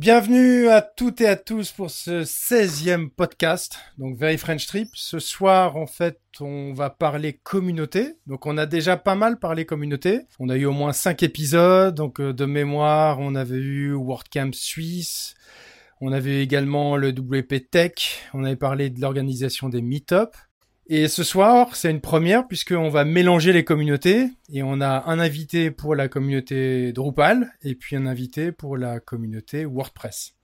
Bienvenue à toutes et à tous pour ce 16e podcast, donc Very French Trip. Ce soir, en fait, on va parler communauté. Donc, on a déjà pas mal parlé communauté. On a eu au moins 5 épisodes. Donc, euh, de mémoire, on avait eu WordCamp Suisse. On avait également le WP Tech. On avait parlé de l'organisation des meet-up. Et ce soir, c'est une première puisqu'on va mélanger les communautés et on a un invité pour la communauté Drupal et puis un invité pour la communauté WordPress.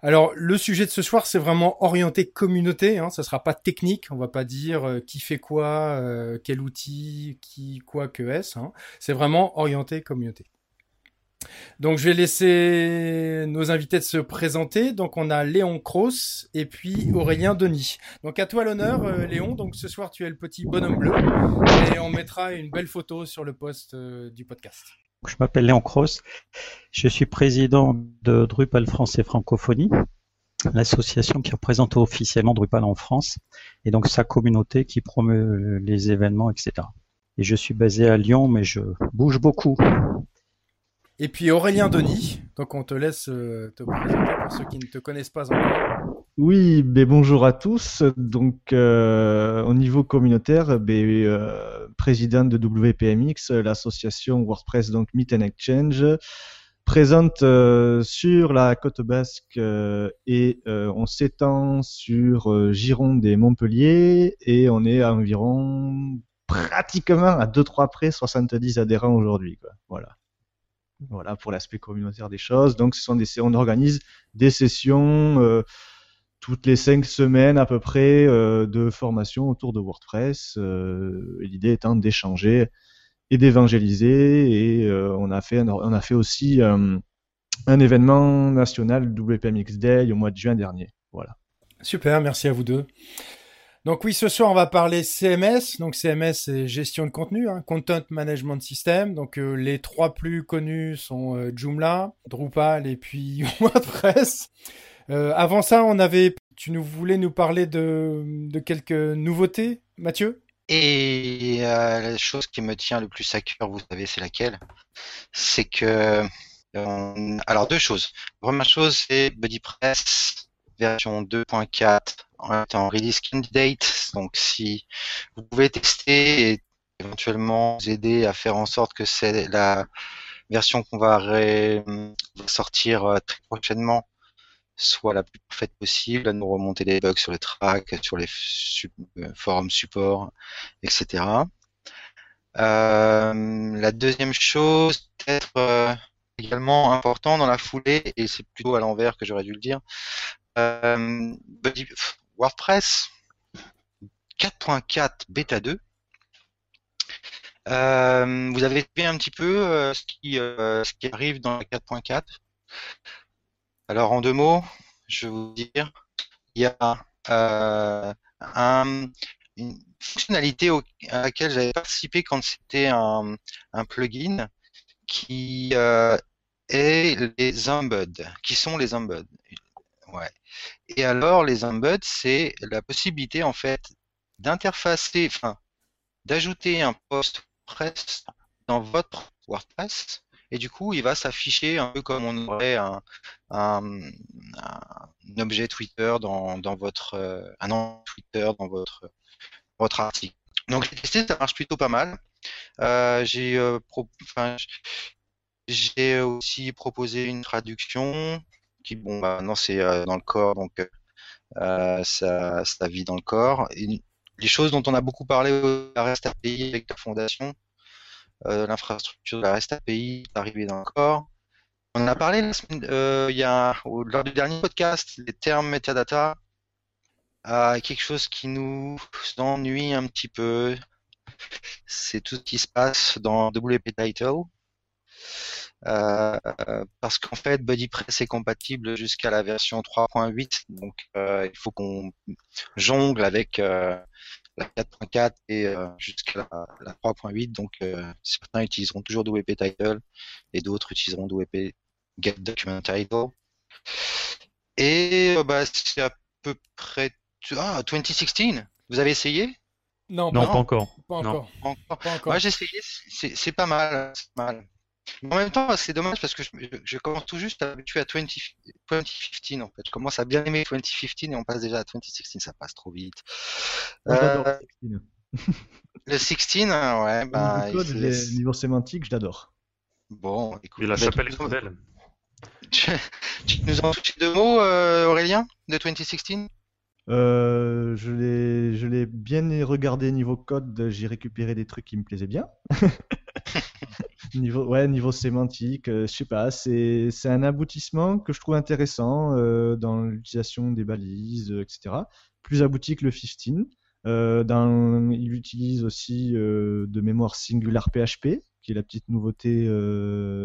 Alors le sujet de ce soir, c'est vraiment orienté communauté. Hein, ça sera pas technique. On va pas dire euh, qui fait quoi, euh, quel outil, qui quoi que est-ce. Hein. C'est vraiment orienté communauté. Donc je vais laisser nos invités de se présenter. Donc on a Léon Cross et puis Aurélien Denis. Donc à toi l'honneur euh, Léon. Donc ce soir tu es le petit bonhomme bleu et on mettra une belle photo sur le post euh, du podcast. Je m'appelle Léon Cross. Je suis président de Drupal France et Francophonie, l'association qui représente officiellement Drupal en France et donc sa communauté qui promeut les événements, etc. Et je suis basé à Lyon, mais je bouge beaucoup. Et puis Aurélien Denis, donc on te laisse euh, te présenter pour ceux qui ne te connaissent pas encore. Oui, ben bonjour à tous. Donc euh, au niveau communautaire, ben, euh, président de WPMX, l'association WordPress donc Meet and Exchange, présente sur la côte basque et on s'étend sur Gironde et Montpellier et on est à environ pratiquement à 2-3 près 70 adhérents aujourd'hui. Voilà. Voilà pour l'aspect communautaire des choses. Donc, ce sont des, on organise des sessions euh, toutes les cinq semaines à peu près euh, de formation autour de WordPress. Euh, L'idée étant d'échanger et d'évangéliser. Et on a fait, on a fait aussi un événement national WPMX Day au mois de juin dernier. Voilà. Super, merci à vous deux. Donc oui, ce soir on va parler CMS. Donc CMS c'est gestion de contenu, hein, Content Management System. Donc euh, les trois plus connus sont euh, Joomla, Drupal et puis WordPress. Euh, avant ça, on avait, tu nous voulais nous parler de, de quelques nouveautés, Mathieu? Et la chose qui me tient le plus à cœur, vous savez, c'est laquelle? C'est que alors deux choses. Première chose, c'est BuddyPress version 2.4 en release candidate. Donc si vous pouvez tester et éventuellement vous aider à faire en sorte que c'est la version qu'on va, sortir euh, très prochainement soit la plus parfaite possible, à nous remonter les bugs sur les tracks, sur les euh, forums support, etc. Euh, la deuxième chose, peut-être également important dans la foulée, et c'est plutôt à l'envers que j'aurais dû le dire, WordPress 4.4 bêta 2. Euh, vous avez vu un petit peu euh, ce, qui, ce qui arrive dans la 4.4. Alors en deux mots, je vais vous dire, il y a un, une fonctionnalité à laquelle j'avais participé quand c'était un, plugin qui est les embeds. Qui sont les embeds Ouais. Et alors, les embeds, c'est la possibilité, en fait, d'interfacer, enfin, d'ajouter un post press dans votre WordPress. Et du coup, il va s'afficher un peu comme on aurait un, un, objet Twitter dans, dans votre, euh, un Twitter dans votre, votre article. Donc, j'ai testé, ça marche plutôt pas mal. Euh, j'ai euh, j'ai aussi proposé une traduction qui bon maintenant c'est euh, dans le corps donc euh, ça, ça vit dans le corps. Les choses dont on a beaucoup parlé de la REST API avec la fondation, euh, l'infrastructure de la REST API est arrivée dans le corps. On a parlé euh, il y a, lors du dernier podcast, les termes metadata, euh, quelque chose qui nous ennuie un petit peu. C'est tout ce qui se passe dans WP Title. Euh, parce qu'en fait BuddyPress est compatible jusqu'à la version 3.8 donc euh, il faut qu'on jongle avec euh, la 4.4 et jusqu'à la, 3.8 donc certains utiliseront toujours WP Title et d'autres utiliseront WP Get Document Title et bah, c'est à peu près ah 2016 vous avez essayé? Non, pas, encore. Pas encore. Moi, j'ai essayé, c'est pas mal. mal. En même temps, c'est dommage parce que je, commence tout juste à m'habituer à 20, 2015 en fait. Je commence à bien aimer 2015 et on passe déjà à 2016, ça passe trop vite. Euh, le 16, hein, ouais, bah. Le niveau sémantique, je l'adore. Bon, écoute. Et la chapelle est belle. Tu, nous en touché deux mots, euh, Aurélien, de 2016 euh, je l'ai, je l'ai bien regardé niveau code. J'ai récupéré des trucs qui me plaisaient bien. niveau, ouais, niveau sémantique, euh, je sais pas. C'est, c'est un aboutissement que je trouve intéressant euh, dans l'utilisation des balises, euh, etc. Plus abouti que le 15. Euh, dans, il utilise aussi de mémoire Singular PHP, qui est la petite nouveauté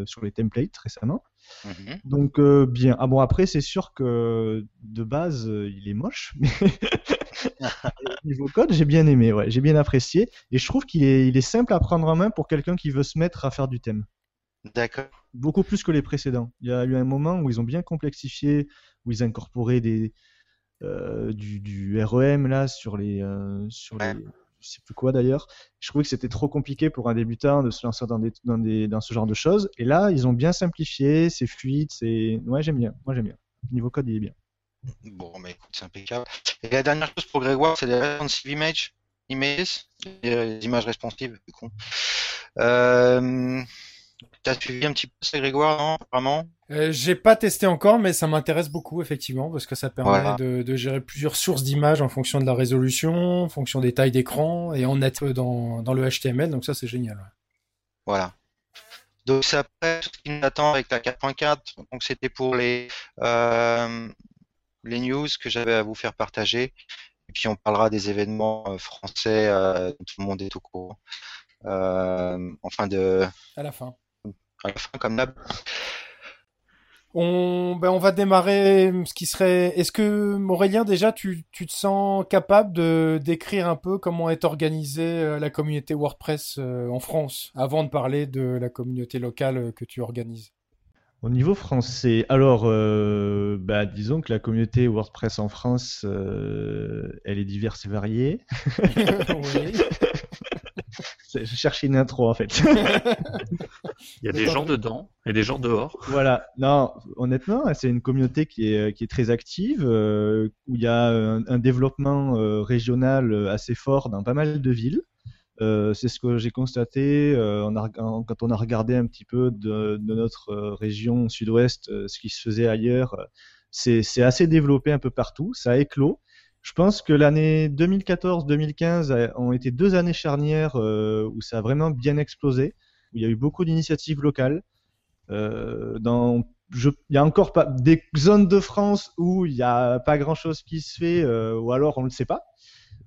sur les templates récemment. Mhm. Donc euh, bien. Ah bon après c'est sûr que de base euh, il est moche, mais niveau code j'ai bien aimé, ouais, j'ai bien apprécié et je trouve qu'il est, il est simple à prendre en main pour quelqu'un qui veut se mettre à faire du thème. D'accord. Beaucoup plus que les précédents. Il y a eu un moment où ils ont bien complexifié, où ils incorporaient des euh, du, du, REM là sur les sur les je sais plus quoi d'ailleurs. Je trouvais que c'était trop compliqué pour un débutant de se lancer dans, des, dans, des, dans ce genre de choses. Et là, ils ont bien simplifié, c'est fluide, c'est. Ouais, j'aime bien. Moi, j'aime bien. Niveau code, il est bien. Bon, mais écoute, c'est impeccable. Et la dernière chose pour Grégoire, c'est les responsive images, images, les images responsives, du coup. Euh, tu as suivi un petit peu ça, Grégoire, non Vraiment euh, J'ai pas testé encore, mais ça m'intéresse beaucoup, effectivement, parce que ça permet de, gérer plusieurs sources d'images en fonction de la résolution, en fonction des tailles d'écran, et en être dans, dans le HTML, donc ça, c'est génial. Voilà. Donc, c'est après tout ce qui nous attend avec la 4.4. Donc, c'était pour les, euh, les news que j'avais à vous faire partager. Et puis, on parlera des événements euh, français dont tout le monde est au courant. enfin, de. À la fin à la fin comme d'hab. On, ben on va démarrer ce qui serait. Est-ce que Aurélien déjà tu, tu te sens capable de décrire un peu comment est organisée euh, la communauté WordPress euh, en France avant de parler de la communauté locale que tu organises? Au niveau français, alors euh, bah, disons que la communauté WordPress en France, elle est diverse et variée. oui. Je cherchais une intro en fait. il y a des gens dedans et des gens dehors. Voilà. Non, honnêtement, c'est une communauté qui est, qui est très active, euh, où il y a un, développement euh, régional euh, assez fort dans pas mal de villes. C'est ce que j'ai constaté quand on a regardé un petit peu de, notre région sud-ouest, ce qui se faisait ailleurs. C'est assez développé un peu partout, ça éclos. Je pense que l'année 2014-2015 ont été deux années charnières euh, où ça a vraiment bien explosé, où il y a eu beaucoup d'initiatives locales. Euh, dans, il y a encore pas des zones de France où il n'y a pas grand-chose qui se fait, euh, ou alors on ne le sait pas.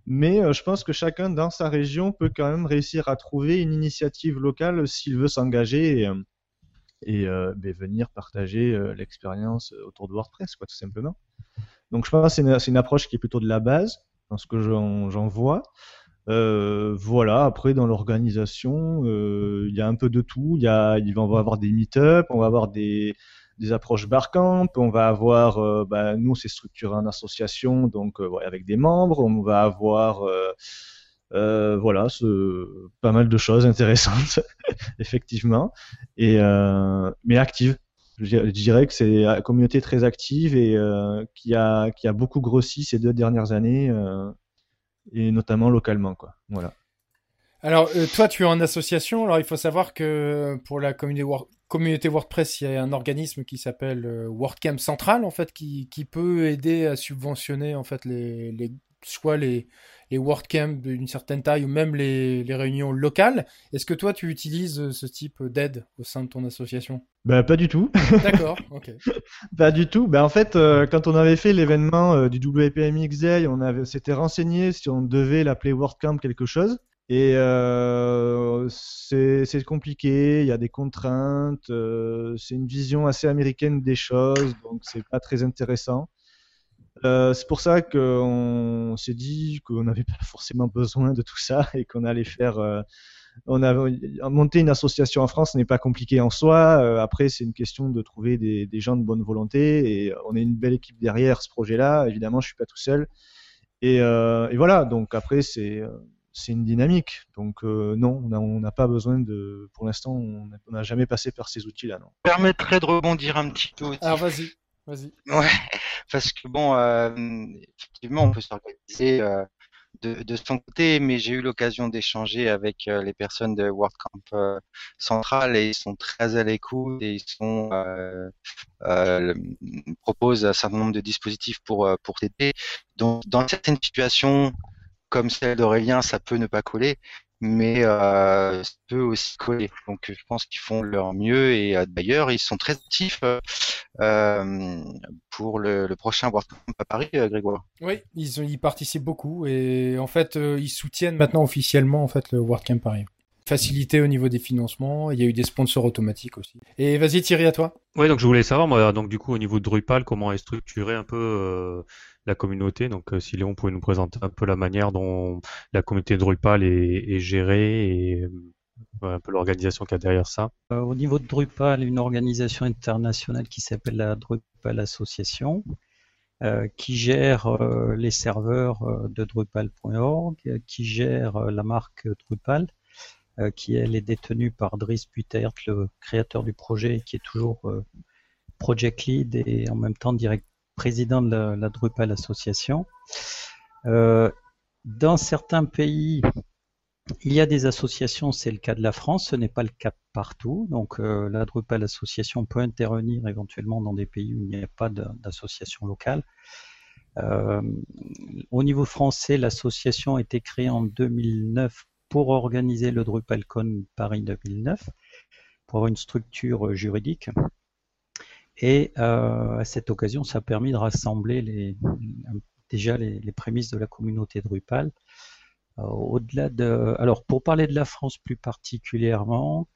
Mais je pense que chacun dans sa région peut quand même réussir à trouver une initiative locale s'il veut s'engager et, et ben, venir partager l'expérience autour de WordPress, quoi, tout simplement. Donc je pense que c'est une, approche qui est plutôt de la base, dans ce que j'en vois. Euh, voilà, après dans l'organisation, euh, il y a un peu de tout. Y on va avoir des meet-up, on va avoir des, des approches barcamp, on va avoir, euh, bah, nous c'est structuré en association, donc ouais, avec des membres, on va avoir voilà, ce, pas mal de choses intéressantes, effectivement, et mais actives je dirais que c'est une communauté très active et euh, qui, a, qui a beaucoup grossi ces deux dernières années, euh, et notamment localement. Quoi. Voilà. Alors, euh, toi, tu es en association. Alors, il faut savoir que pour la communauté, WordPress, il y a un organisme qui s'appelle WordCamp Central, en fait, qui, qui, peut aider à subventionner, en fait, les, les soit les, les WordCamp d'une certaine taille ou même les, les réunions locales. Est-ce que toi, tu utilises ce type d'aide au sein de ton association? Bah, pas du tout. D'accord, ok. pas du tout. Bah, en fait, euh, quand on avait fait l'événement euh, du WPMX Day, on avait, s'était renseigné si on devait l'appeler WordCamp quelque chose. Et euh, c'est, compliqué, il y a des contraintes, euh, c'est une vision assez américaine des choses, donc c'est pas très intéressant. Euh, c'est pour ça qu'on s'est dit qu'on n'avait pas forcément besoin de tout ça et qu'on allait faire. On a monté une association en France, ce n'est pas compliqué en soi. Après, c'est une question de trouver des, gens de bonne volonté et on est une belle équipe derrière ce projet-là. Évidemment, je suis pas tout seul. Et voilà. Donc après, c'est c'est une dynamique. Donc non, on n'a pas besoin de, pour l'instant, on n'a jamais passé par ces outils-là. Non. Permettrait de rebondir un petit peu. Alors vas-y, vas-y. Ouais, parce que bon, effectivement, on peut s'organiser de, de son côté, mais j'ai eu l'occasion d'échanger avec euh, les personnes de WordCamp euh, Central et ils sont très à l'écoute et ils sont euh, euh, proposent un certain nombre de dispositifs pour pour t'aider. Donc dans certaines situations comme celle d'Aurélien, ça peut ne pas coller, mais euh, ça peut aussi coller. Donc je pense qu'ils font leur mieux et euh, d'ailleurs ils sont très actifs euh, pour le, le, prochain WordCamp à Paris, euh, Grégoire. Oui, ils, ils participent beaucoup et en fait euh, ils soutiennent maintenant officiellement en fait le WordCamp Paris. Facilité au niveau des financements, il y a eu des sponsors automatiques aussi. Et vas-y Thierry à toi. Oui, donc je voulais savoir moi donc du coup au niveau de Drupal comment est structuré un peu la communauté. Donc, euh, si Léon pouvait nous présenter un peu la manière dont la communauté Drupal est, gérée et euh, un peu l'organisation qu'il y a derrière ça. Euh, au niveau de Drupal, une organisation internationale qui s'appelle la Drupal Association, qui gère les serveurs de Drupal.org, qui gère la marque Drupal, qui elle est détenue par Dries Butert, le créateur du projet, qui est toujours project lead et en même temps direct, président de la, Drupal Association. Euh, dans certains pays, il y a des associations, c'est le cas de la France, ce n'est pas le cas partout. Donc euh, la Drupal Association peut intervenir éventuellement dans des pays où il n'y a pas d'association locale. Euh, au niveau français, l'association a été créée en 2009 pour organiser le DrupalCon Paris 2009, pour avoir une structure juridique. Et euh, à cette occasion, ça a permis de rassembler les, déjà les, prémices de la communauté Drupal. Euh, au-delà de, alors pour parler de la France plus particulièrement,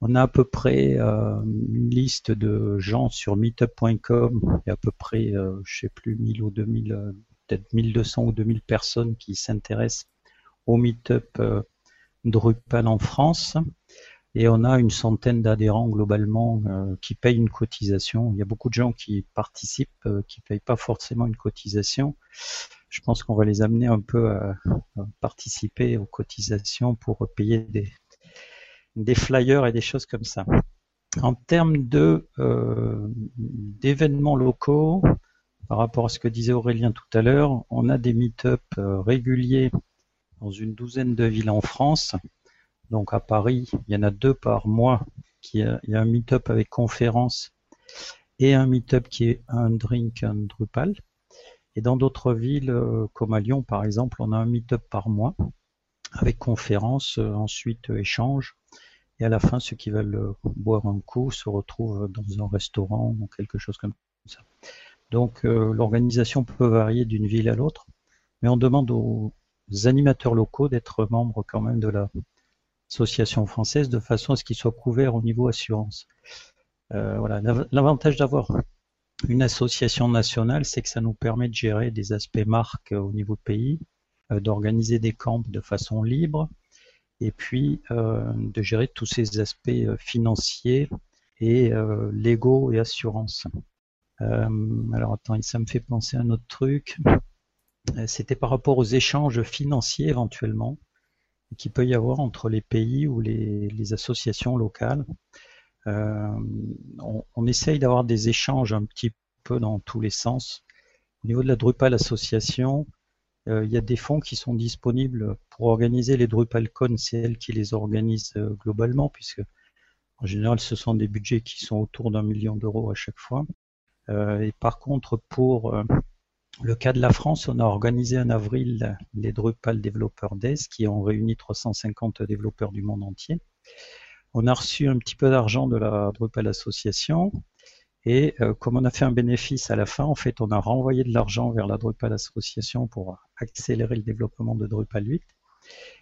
on a à peu près euh, une liste de gens sur meetup.com. Il y a à peu près, euh, je sais plus, 1000 ou 2000, euh, peut-être 1200 ou 2000 personnes qui s'intéressent au meetup Drupal en France et on a une centaine d'adhérents globalement euh, qui payent une cotisation. Il y a beaucoup de gens qui participent, euh, qui payent pas forcément une cotisation. Je pense qu'on va les amener un peu à, participer aux cotisations pour payer des, des flyers et des choses comme ça. En termes de euh, d'événements locaux, par rapport à ce que disait Aurélien tout à l'heure, on a des meet-up réguliers dans une douzaine de villes en France. Donc à Paris, il y en a deux par mois. Qui il y a un meet-up avec conférence et un meet-up qui est un drink, un Drupal. Et dans d'autres villes, euh, comme à Lyon par exemple, on a un meet-up par mois avec conférence, euh, ensuite euh, échange. Et à la fin, ceux qui veulent boire un coup se retrouvent dans un restaurant ou quelque chose comme ça. Donc l'organisation peut varier d'une ville à l'autre, mais on demande aux animateurs locaux d'être membres quand même de la association française de façon à ce qu'ils soient couverts au niveau assurance. Euh, voilà, l'avantage d'avoir une association nationale, c'est que ça nous permet de gérer des aspects marques au niveau pays, euh, d'organiser des camps de façon libre, et puis euh, de gérer tous ces aspects euh, financiers et euh, légaux et assurance. Euh, alors attends, ça me fait penser à un autre truc. C'était par rapport aux échanges financiers éventuellement qu'il peut y avoir entre les pays ou les, associations locales. Euh, on, on, essaye d'avoir des échanges un petit peu dans tous les sens. Au niveau de la Drupal Association, euh, il y a des fonds qui sont disponibles pour organiser les DrupalCon, c'est elle qui les organise euh, globalement, puisque en général ce sont des budgets qui sont autour d'un million d'euros à chaque fois. Euh, et par contre, pour euh, le cas de la France, on a organisé en avril les Drupal Developer Days qui ont réuni 350 développeurs du monde entier. On a reçu un petit peu d'argent de la Drupal Association et euh, comme on a fait un bénéfice à la fin, en fait, on a renvoyé de l'argent vers la Drupal Association pour accélérer le développement de Drupal 8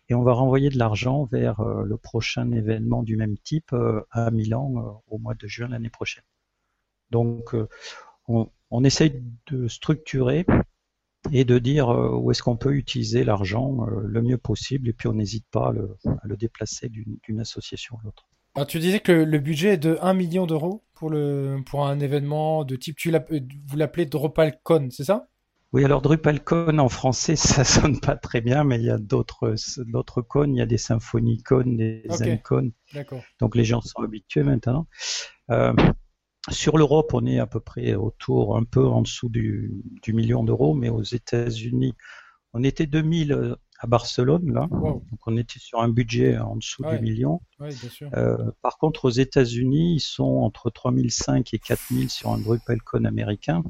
et on va renvoyer de l'argent vers euh, le prochain événement du même type euh, à Milan au mois de juin l'année prochaine. Donc, on, on essaye de structurer et de dire euh, où est-ce qu'on peut utiliser l'argent euh, le mieux possible et puis on n'hésite pas à le, à le déplacer d'une association à l'autre. Tu disais que le budget est de 1 million d'euros pour, le, pour un événement de type, tu vous l'appelez DropalCon, c'est ça? Oui, alors DrupalCon en français, ça sonne pas très bien, mais il y a d'autres cônes. Il y a des symphonicons, des Ok. okay. D'accord. Donc les gens sont habitués maintenant. Euh, sur l'Europe, on est à peu près autour, un peu en dessous du, du million d'euros, mais aux États-Unis, on était 2000 à Barcelone là, Wow. donc on était sur un budget en dessous Ouais. du million. Oui, bien sûr. Euh, par contre, aux États-Unis, ils sont entre 3005 et 4000 sur un DrupalCon américain.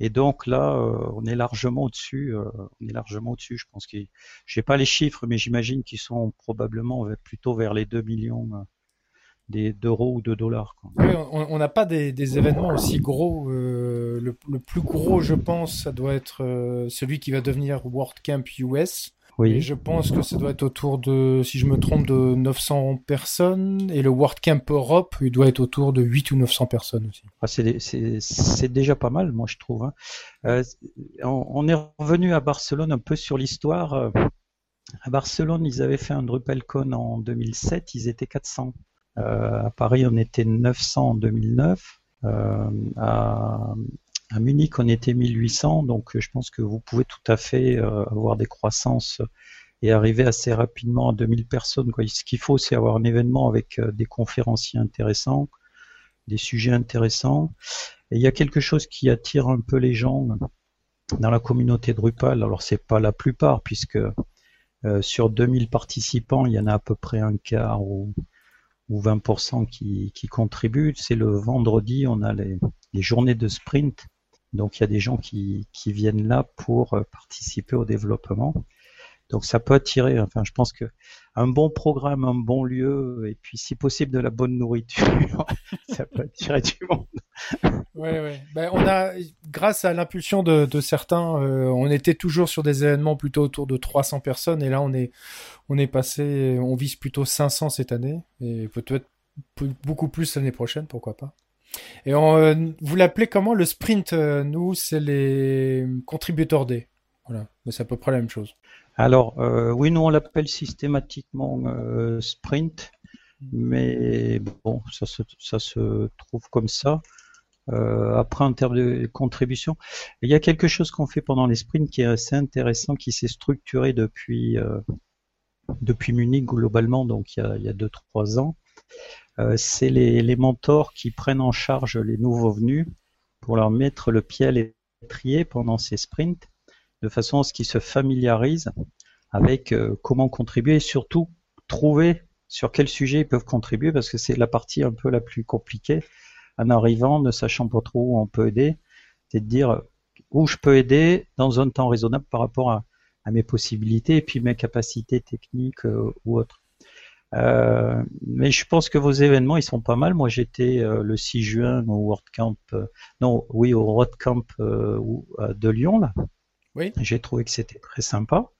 Et donc là, euh, on est largement au-dessus. euh, on est largement au-dessus. Je pense que j'ai pas les chiffres, mais j'imagine qu'ils sont probablement plutôt vers les 2 millions euh, des- d'euros ou de dollars. quoi. Oui, on n'a pas des, des événements aussi gros. euh, le, le plus gros, je pense, ça doit être euh, celui qui va devenir World Camp US. Et Oui. je pense que ça doit être autour de, si je me trompe, de 900 personnes. Et le World Camp Europe, il doit être autour de 8 ou 900 personnes aussi. Ah, c'est, déjà pas mal, moi je trouve. hein. Euh, on, on est revenu à Barcelone un peu sur l'histoire. À Barcelone, ils avaient fait un DrupalCon en 2007, ils étaient 400. Euh, à Paris, on était 900 en 2009. Euh, à, à Munich, on était 1800. Donc, je pense que vous pouvez tout à fait euh, avoir des croissances et arriver assez rapidement à 2000 personnes. Quoi. Ce qu'il faut, c'est avoir un événement avec euh, des conférenciers intéressants, des sujets intéressants. Et il y a quelque chose qui attire un peu les gens dans la communauté Drupal. Alors, c'est pas la plupart, puisque euh, sur 2000 participants, il y en a à peu près un quart ou, ou 20% qui, qui contribuent. C'est le vendredi, on a les, les journées de sprint. Donc il y a des gens qui, qui viennent là pour euh, participer au développement. Donc ça peut attirer, enfin je pense que un bon programme, un bon lieu, et puis si possible de la bonne nourriture, ça peut attirer du monde. Ouais, ouais. Ben, on a, grâce à l'impulsion de, certains, euh, on était toujours sur des événements plutôt autour de 300 personnes, et là on est, on est passé, on vise plutôt 500 cette année, et peut-être beaucoup plus l'année prochaine, pourquoi pas. Et on, euh, vous l'appelez comment le sprint euh, Nous, c'est les contributeurs day. Voilà, mais c'est à peu près la même chose. Alors euh, oui, nous on l'appelle systématiquement euh, sprint, mais bon, ça se, ça se trouve comme ça. Euh, après, en termes de contribution, il y a quelque chose qu'on fait pendant les sprints qui est assez intéressant, qui s'est structuré depuis euh, depuis Munich globalement, donc il y a, il y a deux trois ans. Euh, c'est les, les mentors qui prennent en charge les nouveaux venus pour leur mettre le pied à l'étrier pendant ces sprints, de façon à ce qu'ils se familiarisent avec euh, comment contribuer et surtout trouver sur quel sujet ils peuvent contribuer parce que c'est la partie un peu la plus compliquée en arrivant, ne sachant pas trop où on peut aider, c'est de dire où je peux aider dans un temps raisonnable par rapport à, mes possibilités et puis mes capacités techniques euh, ou autres. Euh, mais je pense que vos événements ils sont pas mal. Moi j'étais euh, le 6 juin au WordCamp, euh, non oui au WordCamp euh, euh, de Lyon là. Oui. J'ai trouvé que c'était très sympa.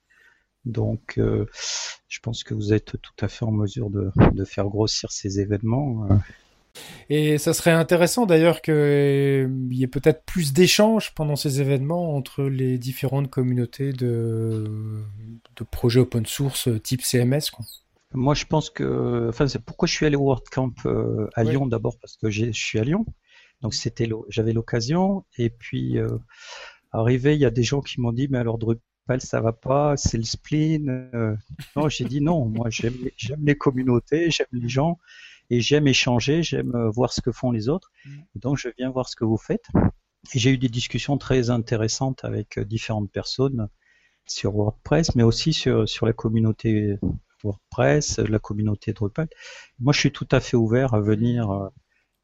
Donc euh, je pense que vous êtes tout à fait en mesure de, de faire grossir ces événements. euh. Et ça serait intéressant d'ailleurs qu'il y ait peut-être plus d'échanges pendant ces événements entre les différentes communautés de, de projets open source euh, type CMS. Quoi. Moi, je pense que, enfin, c'est pourquoi je suis allé au WordCamp euh, à. Lyon d'abord parce que je suis à Lyon, donc c'était, j'avais l'occasion. Et puis euh, arrivé, il y a des gens qui m'ont dit, mais alors Drupal, ça va pas, c'est le spleen. euh. Non, j'ai dit non. Moi, j'aime, les- communautés, j'aime les gens et j'aime échanger, j'aime euh, voir ce que font les autres. Et donc, je viens voir ce que vous faites. Et j'ai eu des discussions très intéressantes avec euh, différentes personnes sur WordPress, mais aussi sur, sur la communauté WordPress, la communauté Drupal. Moi, je suis tout à fait ouvert à venir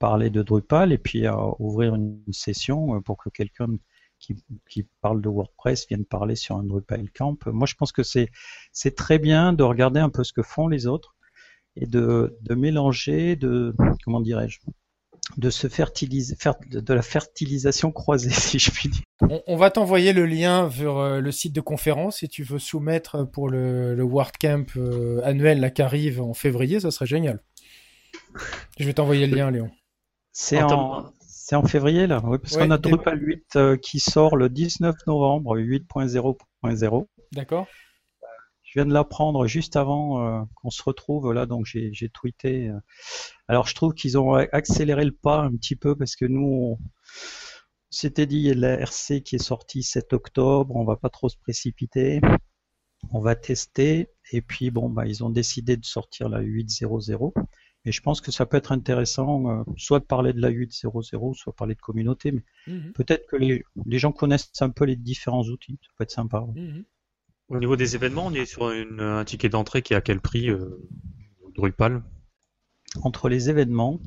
parler de Drupal et puis à ouvrir une, session pour que quelqu'un qui, qui parle de WordPress vienne parler sur un Drupal Camp. Moi, je pense que c'est c'est très bien de regarder un peu ce que font les autres et de, de mélanger, de comment dirais-je, de se fertiliser, de, de la fertilisation croisée, si je puis dire. On, on va t'envoyer le lien vers euh, le site de conférence si tu veux soumettre pour le, le WordCamp euh, annuel là, qui arrive en février, ça serait génial. Je vais t'envoyer le lien, Léon. C'est En en, c'est en février là, oui, parce Ouais, qu'on a Drupal 8 euh, qui sort le 19 novembre, 8.0.0. D'accord Je viens de l'apprendre juste avant euh, qu'on se retrouve là, donc j'ai tweeté. euh. Alors je trouve qu'ils ont accéléré le pas un petit peu parce que nous, on, C'était dit, il y a la RC qui est sortie 7 octobre, on va pas trop se précipiter. On va tester et puis bon bah ils ont décidé de sortir la 8.0.0 et je pense que ça peut être intéressant euh, soit de parler de la 8.0.0 soit parler de communauté mais Mhm. peut-être que les, les gens connaissent un peu les différents outils, ça peut être sympa. Mhm. Au niveau des événements, on est sur une- un ticket d'entrée qui est à quel prix euh, Drupal? Entre les événements,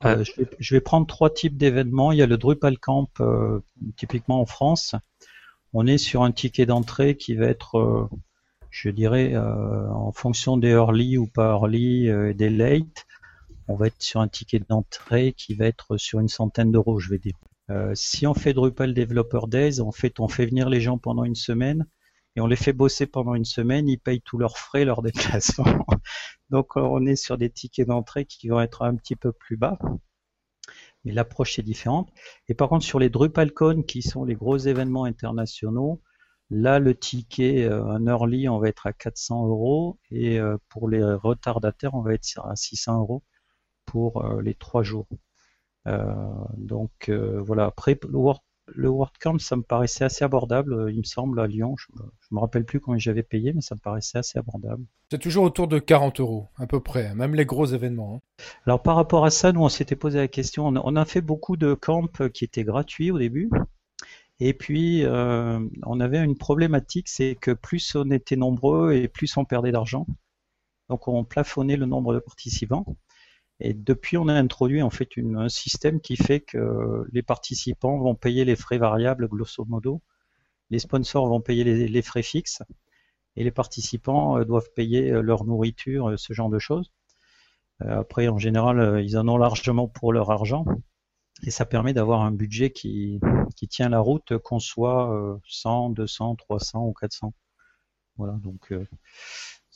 Ah. euh, je, vais, je vais prendre trois types d'événements. Il y a le Drupal Camp euh, typiquement en France. On est sur un ticket d'entrée qui va être euh, je dirais, euh, en fonction des early ou pas early euh, et des late, on va être sur un ticket d'entrée qui va être sur une centaine d'euros, je vais dire. Euh, si on fait Drupal Developer Days, en fait, on fait venir les gens pendant une semaine et on les fait bosser pendant une semaine, ils payent tous leurs frais, leurs déplacements. Donc, euh, on est sur des tickets d'entrée qui vont être un petit peu plus bas. Mais l'approche est différente. Et par contre, sur les DrupalCon, qui sont les gros événements internationaux, Là, le ticket euh, un early, on va être à 400 euros et pour les retardataires, on va être à 600 euros pour euh, les trois jours. Euh, donc euh, voilà. Après, le, World, le WordCamp, ça me paraissait assez abordable, il me semble, à Lyon. Je, je me rappelle plus combien j'avais payé, mais ça me paraissait assez abordable. C'est toujours autour de 40 euros, à peu près, même les gros événements. hein. Alors par rapport à ça, nous on s'était posé la question. On a, on a fait beaucoup de camps qui étaient gratuits au début. Et puis, euh, on avait une problématique, c'est que plus on était nombreux et plus on perdait d'argent. Donc, on plafonnait le nombre de participants. Et depuis, on a introduit en fait un système qui fait que les participants vont payer les frais variables, grosso modo. Les sponsors vont payer les, frais fixes. Et les participants euh, doivent payer leur nourriture, euh, ce genre de choses. Euh, après, en général, euh, ils en ont largement pour leur argent. Et ça permet d'avoir un budget qui, tient la route, qu'on soit euh, 100, 200, 300 ou 400. Voilà, donc euh,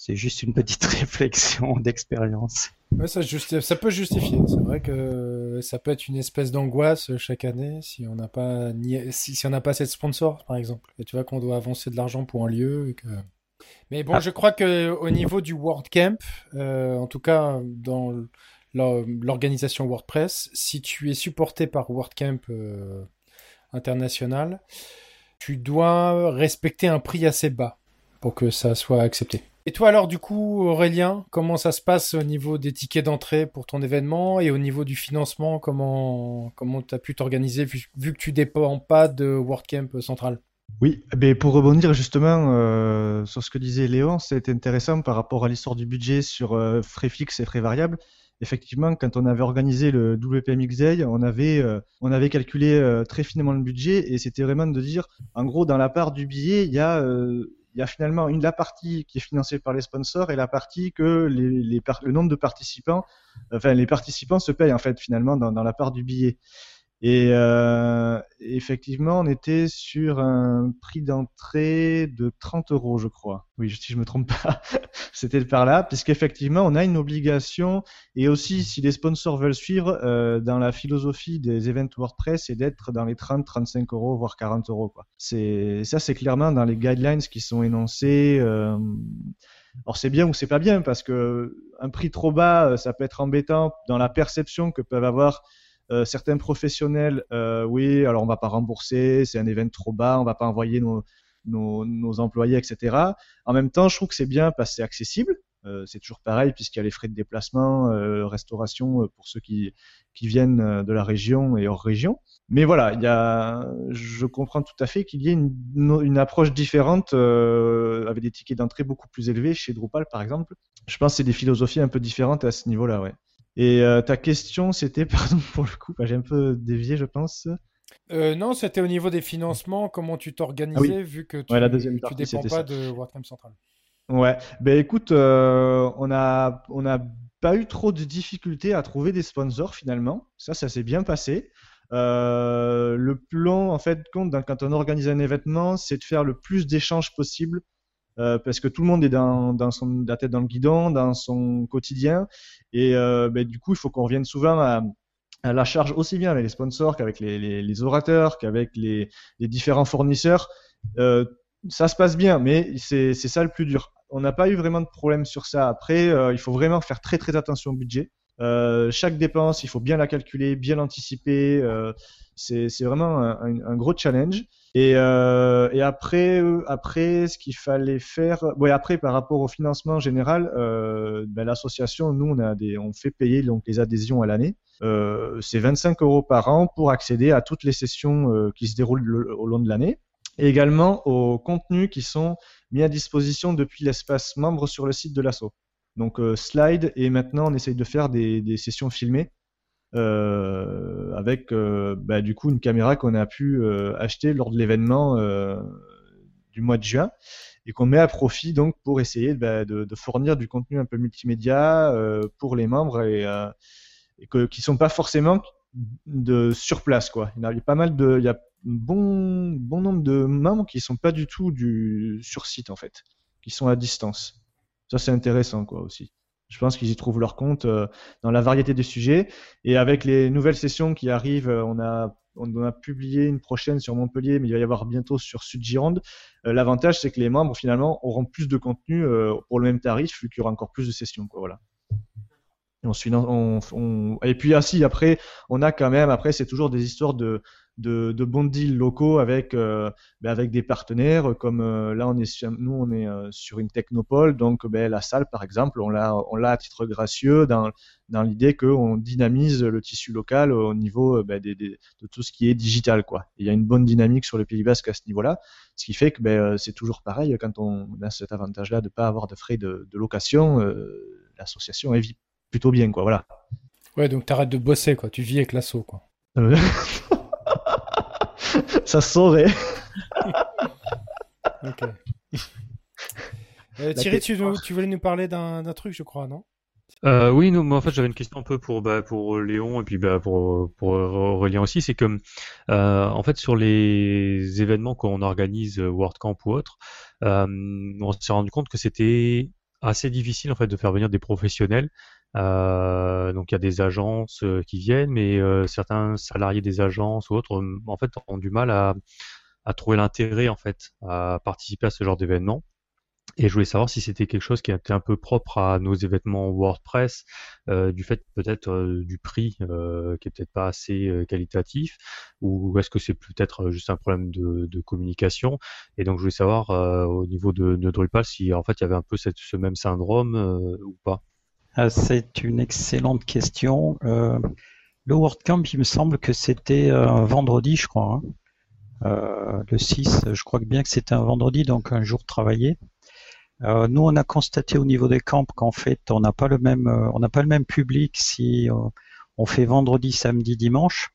c'est juste une petite réflexion d'expérience. Ouais, ça, justi- ça peut justifier. C'est vrai que ça peut être une espèce d'angoisse chaque année si on n'a pas si, si on n'a pas assez de sponsors, par exemple. Et tu vois qu'on doit avancer de l'argent pour un lieu. Et que... Mais bon, Ah. je crois que au niveau du WordCamp, euh, en tout cas dans l'or- l'organisation WordPress, si tu es supporté par WordCamp euh, international, tu dois respecter un prix assez bas pour que ça soit accepté. Et toi alors du coup Aurélien, comment ça se passe au niveau des tickets d'entrée pour ton événement et au niveau du financement, comment comment tu as pu t'organiser vu, que tu dépends pas de WordCamp central? Oui, ben pour rebondir justement euh, sur ce que disait Léon, c'est intéressant par rapport à l'histoire du budget sur euh, frais fixes et frais variables. Effectivement, quand on avait organisé le WPMX Day, on avait, euh, on avait calculé très finement le budget et c'était vraiment de dire, en gros, dans la part du billet, il y a, il y a finalement une, la partie qui est financée par les sponsors et la partie que les, le nombre de participants, enfin les participants se payent en fait finalement dans la part du billet. Et euh, effectivement, on était sur un prix d'entrée de 30 euros, je crois. Oui, si je me trompe pas, c'était par là, puisqu'effectivement, on a une obligation, et aussi, si les sponsors veulent suivre, euh, dans la philosophie des events WordPress, c'est d'être dans les 30, 35 euros, voire 40 euros. Quoi. Ça, c'est clairement dans les guidelines qui sont énoncés. Euh... Alors c'est bien ou c'est pas bien, parce que un prix trop bas, ça peut être embêtant dans la perception que peuvent avoir euh, certains professionnels, euh, oui, alors on va pas rembourser, c'est un événement trop bas, on va pas envoyer nos, employés, etc. En même temps, je trouve que c'est bien parce que c'est accessible. Euh, c'est toujours pareil puisqu'il y a les frais de déplacement, restauration pour ceux qui, viennent de la région et hors région. Mais voilà, je comprends tout à fait qu'il y ait une, approche différente avec des tickets d'entrée beaucoup plus élevés chez Drupal par exemple. Je pense que c'est des philosophies un peu différentes à ce niveau-là, ouais. Et euh, ta question, c'était, pardon pour le coup, j'ai un peu dévié, je pense. Euh, non, c'était au niveau des financements, comment tu t'organisais, ah oui. vu que tu, ouais, tu dépends pas ça. de WordCamp Central. Ouais, ben écoute, euh, on a on a pas eu trop de difficultés à trouver des sponsors finalement. Ça, ça s'est bien passé. Euh, le plan, en fait, compte quand on organise un événement, c'est de faire le plus d'échanges possible euh, parce que tout le monde est dans, son, la tête dans le guidon, dans son quotidien. Et euh, ben, du coup, il faut qu'on revienne souvent à, la charge aussi bien avec les sponsors qu'avec les, orateurs, qu'avec les, différents fournisseurs. Euh, ça se passe bien, mais c'est ça le plus dur. On n'a pas eu vraiment de problème sur ça. Après, il faut vraiment faire très très attention au budget. chaque dépense, il faut bien la calculer, bien l'anticiper. c'est vraiment un, gros challenge. Et, euh, et après, euh, après, ce qu'il fallait faire, ouais, après par rapport au financement général, euh, ben, l'association, nous, on a des, on fait payer donc les adhésions à l'année. Euh, c'est 25 euros par an pour accéder à toutes les sessions euh, qui se déroulent au long de l'année, et également aux contenus qui sont mis à disposition depuis l'espace membre sur le site de l'asso. Donc euh, slide et maintenant on essaye de faire des, des sessions filmées euh, avec euh, bah, du coup une caméra qu'on a pu euh, acheter lors de l'événement du mois de juin et qu'on met à profit donc pour essayer bah, de, de, fournir du contenu un peu multimédia pour les membres et, et que, qui sont pas forcément de sur place quoi. Il y a pas mal de, il y a bon bon nombre de membres qui sont pas du tout du sur site en fait, qui sont à distance. Ça c'est intéressant quoi aussi. Je pense qu'ils y trouvent leur compte euh, dans la variété des sujets. Et avec les nouvelles sessions qui arrivent, euh, on a on a publié une prochaine sur Montpellier, mais il va y avoir bientôt sur Sud Gironde. Euh, l'avantage, c'est que les membres finalement auront plus de contenu pour le même tarif, vu qu'il y aura encore plus de sessions. Quoi, voilà. Et, on, on, et puis ainsi après, on a quand même après, c'est toujours des histoires de de, de bons deals locaux avec euh, ben avec des partenaires comme euh, là on est sur, nous on est euh, sur une technopole. Donc ben, la salle par exemple on l'a on l'a à titre gracieux dans dans l'idée qu'on dynamise le tissu local au niveau ben, des, des, de tout ce qui est digital quoi. Il y a une bonne dynamique sur le Pays Basque à ce niveau-là ce qui fait que ben, c'est toujours pareil quand on a cet avantage là de pas avoir de frais de, de location l'association est plutôt bien quoi voilà. Ouais donc t'arrêtes de bosser quoi. Tu vis avec l'assaut quoi ça saurait. ok. Euh, Thierry, tu, tu, voulais nous parler d'un truc, je crois, non? Euh, oui, non, moi en fait j'avais une question un peu pour bah, pour Léon et puis bah, pour pour Aurélien aussi, c'est que euh, en fait sur les événements qu'on organise euh, WordCamp ou autre, euh, on s'est rendu compte que c'était assez difficile en fait de faire venir des professionnels euh, donc il y a des agences euh, qui viennent, mais euh, certains salariés des agences ou autres, en fait, ont du mal à, à trouver l'intérêt en fait à participer à ce genre d'événement. Et je voulais savoir si c'était quelque chose qui était un peu propre à nos événements WordPress, euh, du fait peut-être euh, du prix euh, qui est peut-être pas assez qualitatif, ou est-ce que c'est peut-être juste un problème de, de, communication? Et donc je voulais savoir au niveau de, de, Drupal si en fait il y avait un peu cette, ce même syndrome ou pas. Ah, c'est une excellente question. Euh, le WordCamp, il me semble que c'était un vendredi, je crois. Hein. Euh, le 6, je crois bien que c'était un vendredi, donc un jour travaillé. Euh, nous, on a constaté au niveau des camps qu'en fait, on n'a pas le même, on n'a pas le même public si on fait vendredi, samedi, dimanche.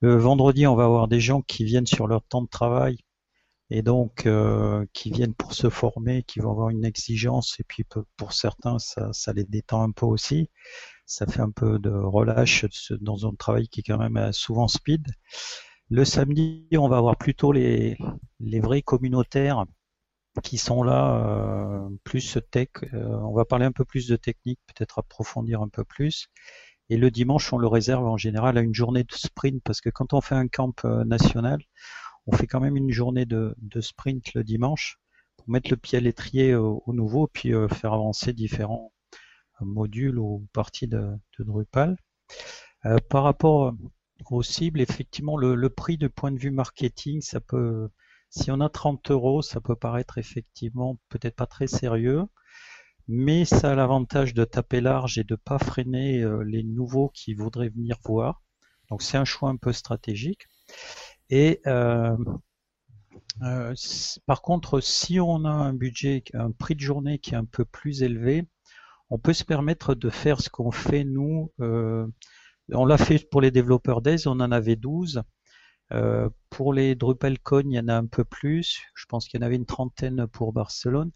Le vendredi, on va avoir des gens qui viennent sur leur temps de travail et donc euh, qui viennent pour se former, qui vont avoir une exigence, et puis pour certains, ça, ça les détend un peu aussi. Ça fait un peu de relâche dans un travail qui est quand même euh, souvent speed. Le samedi, on va avoir plutôt les, les vrais communautaires qui sont là, euh, plus tech. Euh, on va parler un peu plus de technique, peut-être approfondir un peu plus. Et le dimanche, on le réserve en général à une journée de sprint, parce que quand on fait un camp national, on fait quand même une journée de, sprint le dimanche pour mettre le pied à l'étrier au, nouveau, puis euh, faire avancer différents euh, modules ou parties de, Drupal. Euh, par rapport aux cibles, effectivement, le, prix de point de vue marketing, ça peut, si on a 30 euros, ça peut paraître effectivement peut-être pas très sérieux, mais ça a l'avantage de taper large et de pas freiner les nouveaux qui voudraient venir voir. Donc c'est un choix un peu stratégique. Et euh, euh, par contre, si on a un budget, un prix de journée qui est un peu plus élevé, on peut se permettre de faire ce qu'on fait nous. Euh, on l'a fait pour les développeurs Days, on en avait 12. pour les DrupalCon, il y en a un peu plus. Je pense qu'il y en avait une trentaine pour Barcelone.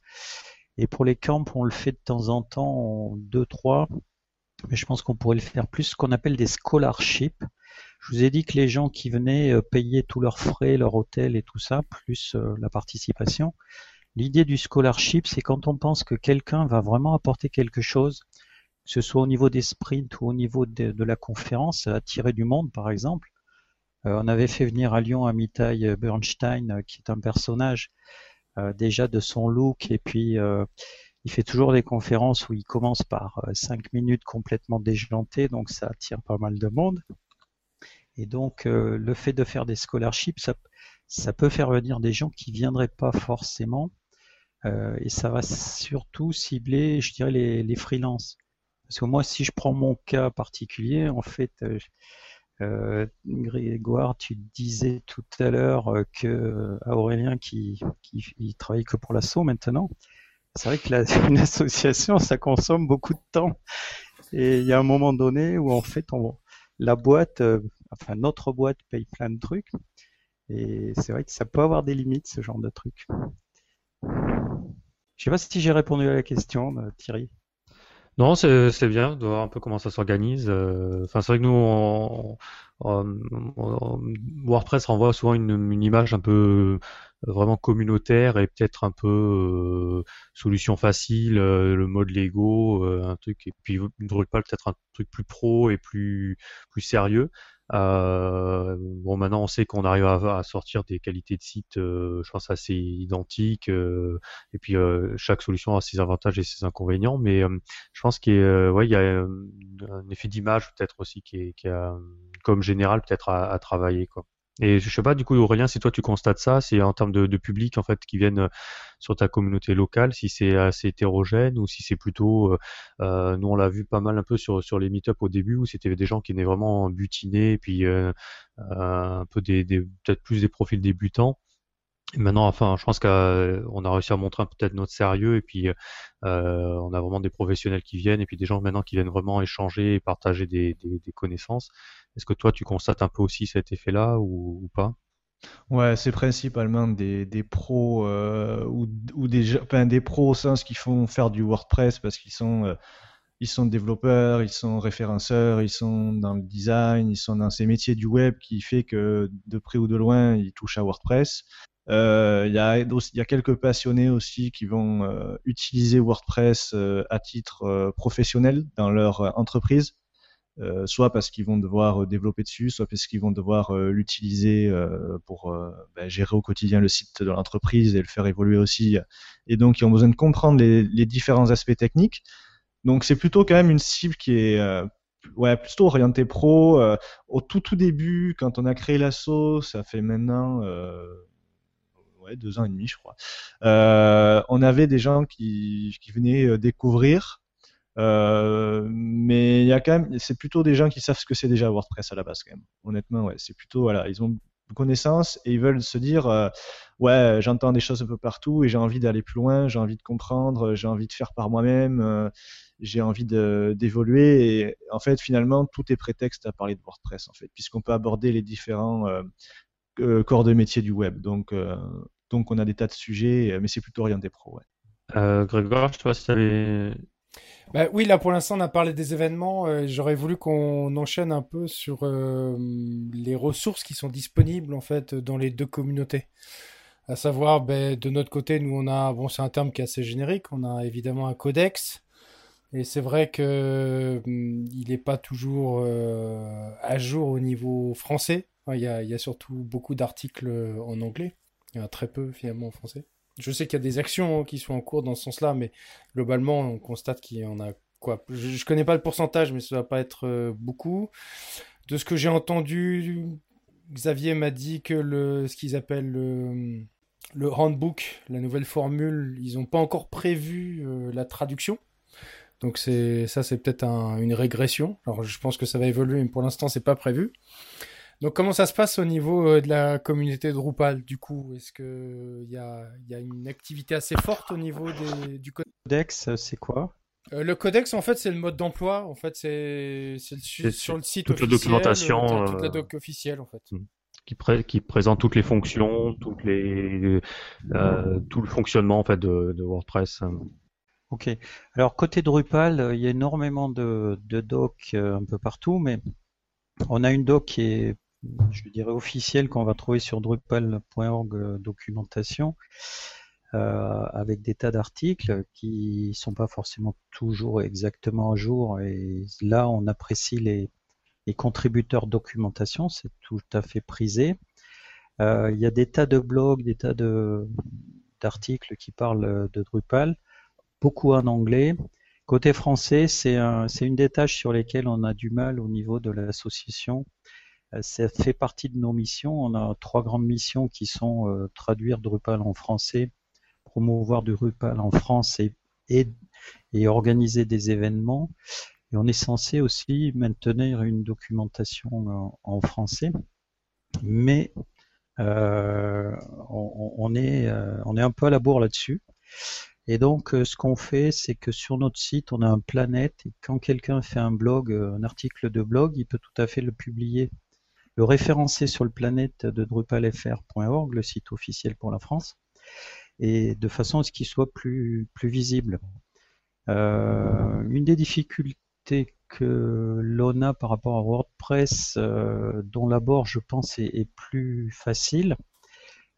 Et pour les camps, on le fait de temps en temps, deux, trois. Mais je pense qu'on pourrait le faire plus, ce qu'on appelle des scholarships. Je vous ai dit que les gens qui venaient euh, payer tous leurs frais, leur hôtel et tout ça, plus euh, la participation. L'idée du scholarship, c'est quand on pense que quelqu'un va vraiment apporter quelque chose, que ce soit au niveau des sprints ou au niveau de, la conférence, attirer du monde par exemple. Euh, on avait fait venir à Lyon Amitai Bernstein, qui est un personnage déjà de son look et puis il fait toujours des conférences où il commence par 5 minutes complètement déjantées, donc ça attire pas mal de monde. Et donc, le fait de faire des scholarships, ça, ça peut faire venir des gens qui viendraient pas forcément. et ça va surtout cibler, je dirais, les, les freelances. Parce que moi, si je prends mon cas particulier, en fait, euh, Grégoire, tu disais tout à l'heure euh, que à Aurélien qui, qui il travaille que pour l'assaut maintenant. C'est vrai que la, une association, ça consomme beaucoup de temps. Et il y a un moment donné où en fait, on, la boîte, euh, enfin notre boîte paye plein de trucs. Et c'est vrai que ça peut avoir des limites, ce genre de trucs. Je sais pas si j'ai répondu à la question, Thierry. Non, c'est bien de voir un peu comment ça s'organise. Euh, enfin, c'est vrai que nous, WordPress renvoie souvent une, image un peu euh, vraiment communautaire et peut-être un peu euh, solution facile, le mode Lego, un truc. Et puis Drupal peut-être un truc plus pro et plus plus sérieux. Euh, bon, maintenant on sait qu'on arrive à, sortir des qualités de site, euh, je pense assez identiques. Euh, et puis euh, chaque solution a ses avantages et ses inconvénients, mais je pense qu'il y, ouais, y a un effet d'image peut-être aussi qui est, comme général peut-être à, à travailler quoi. Et je sais pas, du coup, Aurélien, si toi tu constates ça, c'est en termes de, public en fait qui viennent euh, sur ta communauté locale, si c'est assez hétérogène ou si c'est plutôt, euh, euh, nous on l'a vu pas mal un peu sur sur les meet-up au début où c'était des gens qui étaient vraiment butinés, puis un peu des, des peut-être plus des profils débutants. Maintenant, enfin, je pense qu'on a réussi à montrer peut-être notre sérieux et puis euh, on a vraiment des professionnels qui viennent et puis des gens maintenant qui viennent vraiment échanger et partager des, connaissances. Est-ce que toi, tu constates un peu aussi cet effet-là ou, pas? Ouais, c'est principalement des, des pros euh, ou, ou, des, enfin, des pros au sens qui font faire du WordPress parce qu'ils sont euh, ils sont développeurs, ils sont référenceurs, ils sont dans le design, ils sont dans ces métiers du web qui fait que de près ou de loin, ils touchent à WordPress. Euh, il y, a, y, a, quelques passionnés aussi qui vont euh, utiliser WordPress euh, à titre professionnel dans leur entreprise, soit parce qu'ils vont devoir développer dessus, soit parce qu'ils vont devoir l'utiliser pour ben, gérer au quotidien le site de l'entreprise et le faire évoluer aussi. Et donc, ils ont besoin de comprendre les, les différents aspects techniques. Donc, c'est plutôt quand même une cible qui est ouais, plutôt orientée pro. au tout tout début, quand on a créé l'assaut, ça fait maintenant deux ans et demi, je crois. Euh, on avait des gens qui, venaient euh, découvrir, euh, mais il c'est plutôt des gens qui savent ce que c'est déjà WordPress à la base quand même. Honnêtement, c'est plutôt voilà, ils ont connaissance et ils veulent se dire ouais j'entends des choses un peu partout et j'ai envie d'aller plus loin j'ai envie de comprendre j'ai envie de faire par moi-même j'ai envie d'évoluer et en fait finalement tout est prétexte à parler de WordPress en fait puisqu'on peut aborder les différents corps de métier du web donc donc on a des tas de sujets, euh, mais c'est plutôt orienté pro. Ouais. Euh, Grégoire, je sais pas si tu avais... Bah, oui, là pour l'instant on a parlé des événements. Euh, J'aurais voulu qu'on enchaîne un peu sur euh, les ressources qui sont disponibles en fait dans les deux communautés. À savoir, ben, de notre côté, nous on a, bon c'est un terme qui est assez générique, on a évidemment un codex. Et c'est vrai que hum, il n'est pas toujours euh, à jour au niveau français. Il y a, il y a surtout beaucoup d'articles en anglais. Il y en a très peu finalement en français. Je sais qu'il y a des actions qui sont en cours dans ce sens-là, mais globalement, on constate qu'il y en a quoi? Je, ne connais pas le pourcentage, mais ça va pas être euh, beaucoup. De ce que j'ai entendu, Xavier m'a dit que le, ce qu'ils appellent le, handbook, la nouvelle formule, ils n'ont pas encore prévu euh, la traduction. Donc ça, c'est peut-être un, une régression. Alors je pense que ça va évoluer, mais pour l'instant, c'est pas prévu. Donc comment ça se passe au niveau euh, de la communauté Drupal du coup? Est-ce qu'il y a, y a une activité assez forte au niveau des, du codex C'est quoi? Euh, le codex, en fait, c'est le mode d'emploi. En fait, c'est sur le site toute officiel. La documentation, euh, toute la doc officielle, en fait. Hmm. Qui, pré qui, présente toutes les fonctions, toutes les, euh, tout le fonctionnement en fait de, de, WordPress. Ok. Alors côté Drupal, il y a énormément de, de docs un peu partout, mais on a une doc qui est je dirais officielle qu'on va trouver sur drupal.org euh, documentation euh, avec des tas d'articles qui sont pas forcément toujours exactement à jour et là on apprécie les, les contributeurs documentation, c'est tout à fait prisé. Euh, il y a des tas de blogs, des tas d'articles qui parlent de Drupal. beaucoup en anglais. Côté français, c'est un, une des tâches sur lesquelles on a du mal au niveau de l'association. Ça fait partie de nos missions. On a trois grandes missions qui sont traduire Drupal en français, promouvoir Drupal en France et, organiser des événements. Et on est censé aussi maintenir une documentation en, français. Mais euh, on, est, euh, on est un peu à la bourre là-dessus. Et donc, euh, ce qu'on fait, c'est que sur notre site, on a un planète. Et quand quelqu'un fait un blog, un article de blog, il peut tout à fait le publier, le référencer sur le planète de drupalfr.org, le site officiel pour la France, et de façon à ce qu'il soit plus, plus visible. Euh, une des difficultés que l'on a par rapport à WordPress, euh, dont l'abord je pense est, plus facile,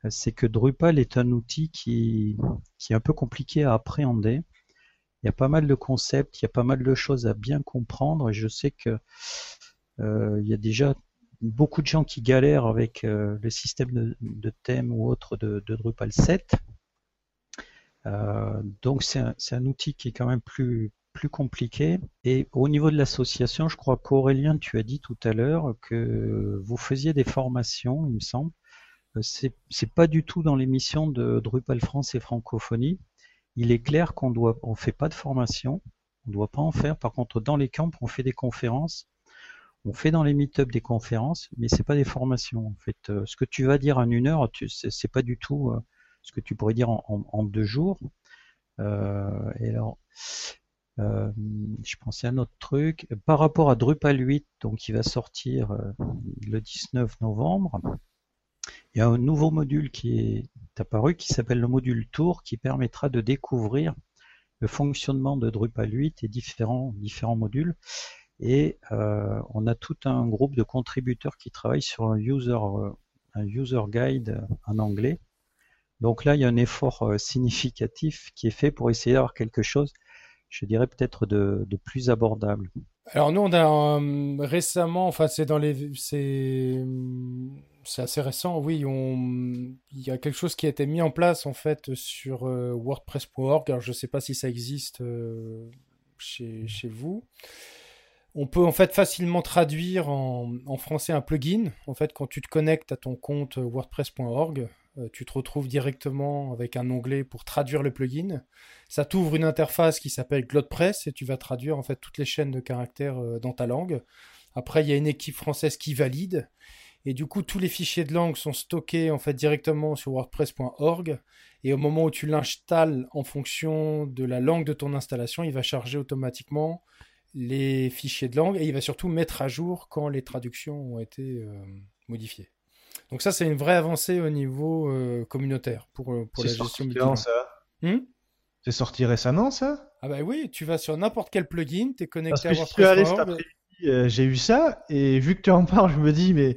c'est que Drupal est un outil qui, qui, est un peu compliqué à appréhender. Il y a pas mal de concepts, il y a pas mal de choses à bien comprendre et je sais que euh, il y a déjà beaucoup de gens qui galèrent avec euh, le système de, de, thème ou autre de, Drupal 7. Euh, donc c'est un, outil qui est quand même plus, compliqué. Et au niveau de l'association, je crois qu'Aurélien, tu as dit tout à l'heure que vous faisiez des formations, il me semble. Euh, c'est, pas du tout dans l'émission de Drupal France et Francophonie. Il est clair qu'on on fait pas de formation, on doit pas en faire. Par contre, dans les camps, on fait des conférences. On fait dans les meet-up des conférences, mais c'est pas des formations. En fait, euh, ce que tu vas dire en une heure, c'est, pas du tout ce que tu pourrais dire en, deux jours. Euh, et alors, euh, je pensais à un autre truc. Par rapport à Drupal 8, donc qui va sortir euh, le 19 novembre, il y a un nouveau module qui est apparu qui s'appelle le module Tour qui permettra de découvrir le fonctionnement de Drupal 8 et différents modules. Et on a tout un groupe de contributeurs qui travaillent sur un user, un user guide en anglais donc là, il y a un effort euh, significatif qui est fait pour essayer d'avoir quelque chose, je dirais peut-être de, plus abordable. Alors nous, on a euh, récemment, enfin c'est dans les, c'est, assez récent, oui, il y a quelque chose qui a été mis en place en fait sur euh, WordPress.org. Alors je ne sais pas si ça existe chez vous. On peut en fait facilement traduire en, français un plugin. En fait, quand tu te connectes à ton compte WordPress.org, euh, tu te retrouves directement avec un onglet pour traduire le plugin. Ça t'ouvre une interface qui s'appelle GlotPress et tu vas traduire en fait toutes les chaînes de caractères euh, dans ta langue. Après, il y a une équipe française qui valide. Et du coup, tous les fichiers de langue sont stockés en fait directement sur wordpress.org. Et au moment où tu l'installes en fonction de la langue de ton installation, il va charger automatiquement les fichiers de langue et il va surtout mettre à jour quand les traductions ont été euh, modifiées. Donc ça, c'est une vraie avancée au niveau euh, communautaire pour, euh, pour la gestion multilingue. Hmm? C'est sorti récemment, ça? Ah bah oui, tu vas sur n'importe quel plugin, tu es connecté à WordPress. Euh, j'ai eu ça, et vu que tu en parles, je me dis, mais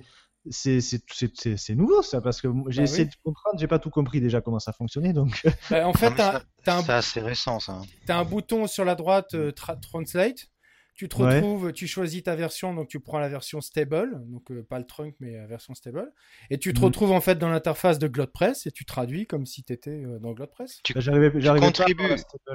c'est nouveau ça, parce que j'ai bah essayé de comprendre, j'ai pas tout compris déjà comment ça fonctionnait. Donc... Bah, en fait, c'est assez récent ça. Tu as un bouton sur la droite Translate tu te retrouves, tu choisis ta version, donc tu prends la version stable, donc euh, pas le trunk, mais la version stable, et tu te mhm. retrouves en fait dans l'interface de GlotPress et tu traduis comme si tu étais euh, dans GlotPress. Tu, bah, contribues,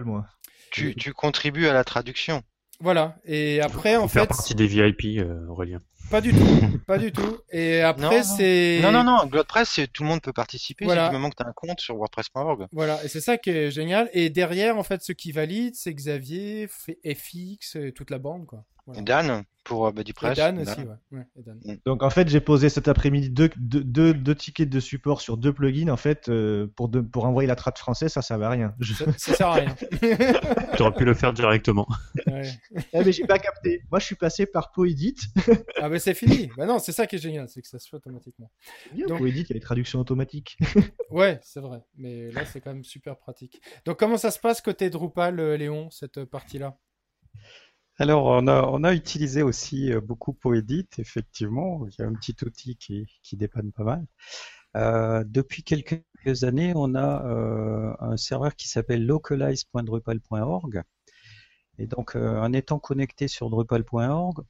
moi. Tu, tu contribues à la traduction. Voilà. Et après, en fait. Partie des VIP, euh, Aurélien. Pas du tout, pas du tout. Et après, c'est. Non, non, non, GlotPress, tout le monde peut participer voilà. du moment que tu as un compte sur WordPress.org. Voilà, et c'est ça qui est génial. Et derrière, en fait, ce qui valide, c'est Xavier, FX, et toute la bande, quoi. Et Dan pour euh, BuddyPress. Et Dan, aussi, ouais. Mm. Donc en fait, j'ai posé cet après-midi deux, deux, deux, tickets de support sur deux plugins. En fait, euh, pour, pour envoyer la trad française, ça servait à rien. Ça, ça sert à rien. tu aurais pu le faire directement. Ouais. Eh, mais j'ai pas capté. Moi, je suis passé par Poedit. ah mais c'est fini. Bah non, c'est ça qui est génial, c'est que ça se fait automatiquement. Bien, Donc... Poedit, il y a les traductions automatiques. ouais, c'est vrai. Mais là, c'est quand même super pratique. Donc comment ça se passe côté Drupal, euh, Léon, cette partie-là? Alors, on a, utilisé aussi euh, beaucoup Poedit, effectivement. Il y a un petit outil qui, dépanne pas mal. Euh, depuis quelques années, on a euh, un serveur qui s'appelle localize.drupal.org. Et donc, en étant connecté sur drupal.org,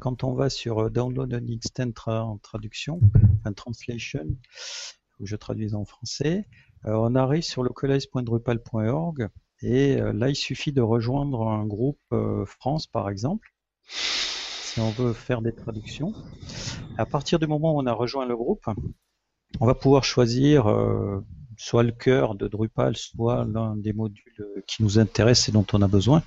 quand on va sur Download an Instant en traduction, translation, où je traduis en français, on arrive sur localize.drupal.org Et là, il suffit de rejoindre un groupe France, par exemple, si on veut faire des traductions. À partir du moment où on a rejoint le groupe, on va pouvoir choisir soit le cœur de Drupal, soit l'un des modules qui nous intéresse et dont on a besoin.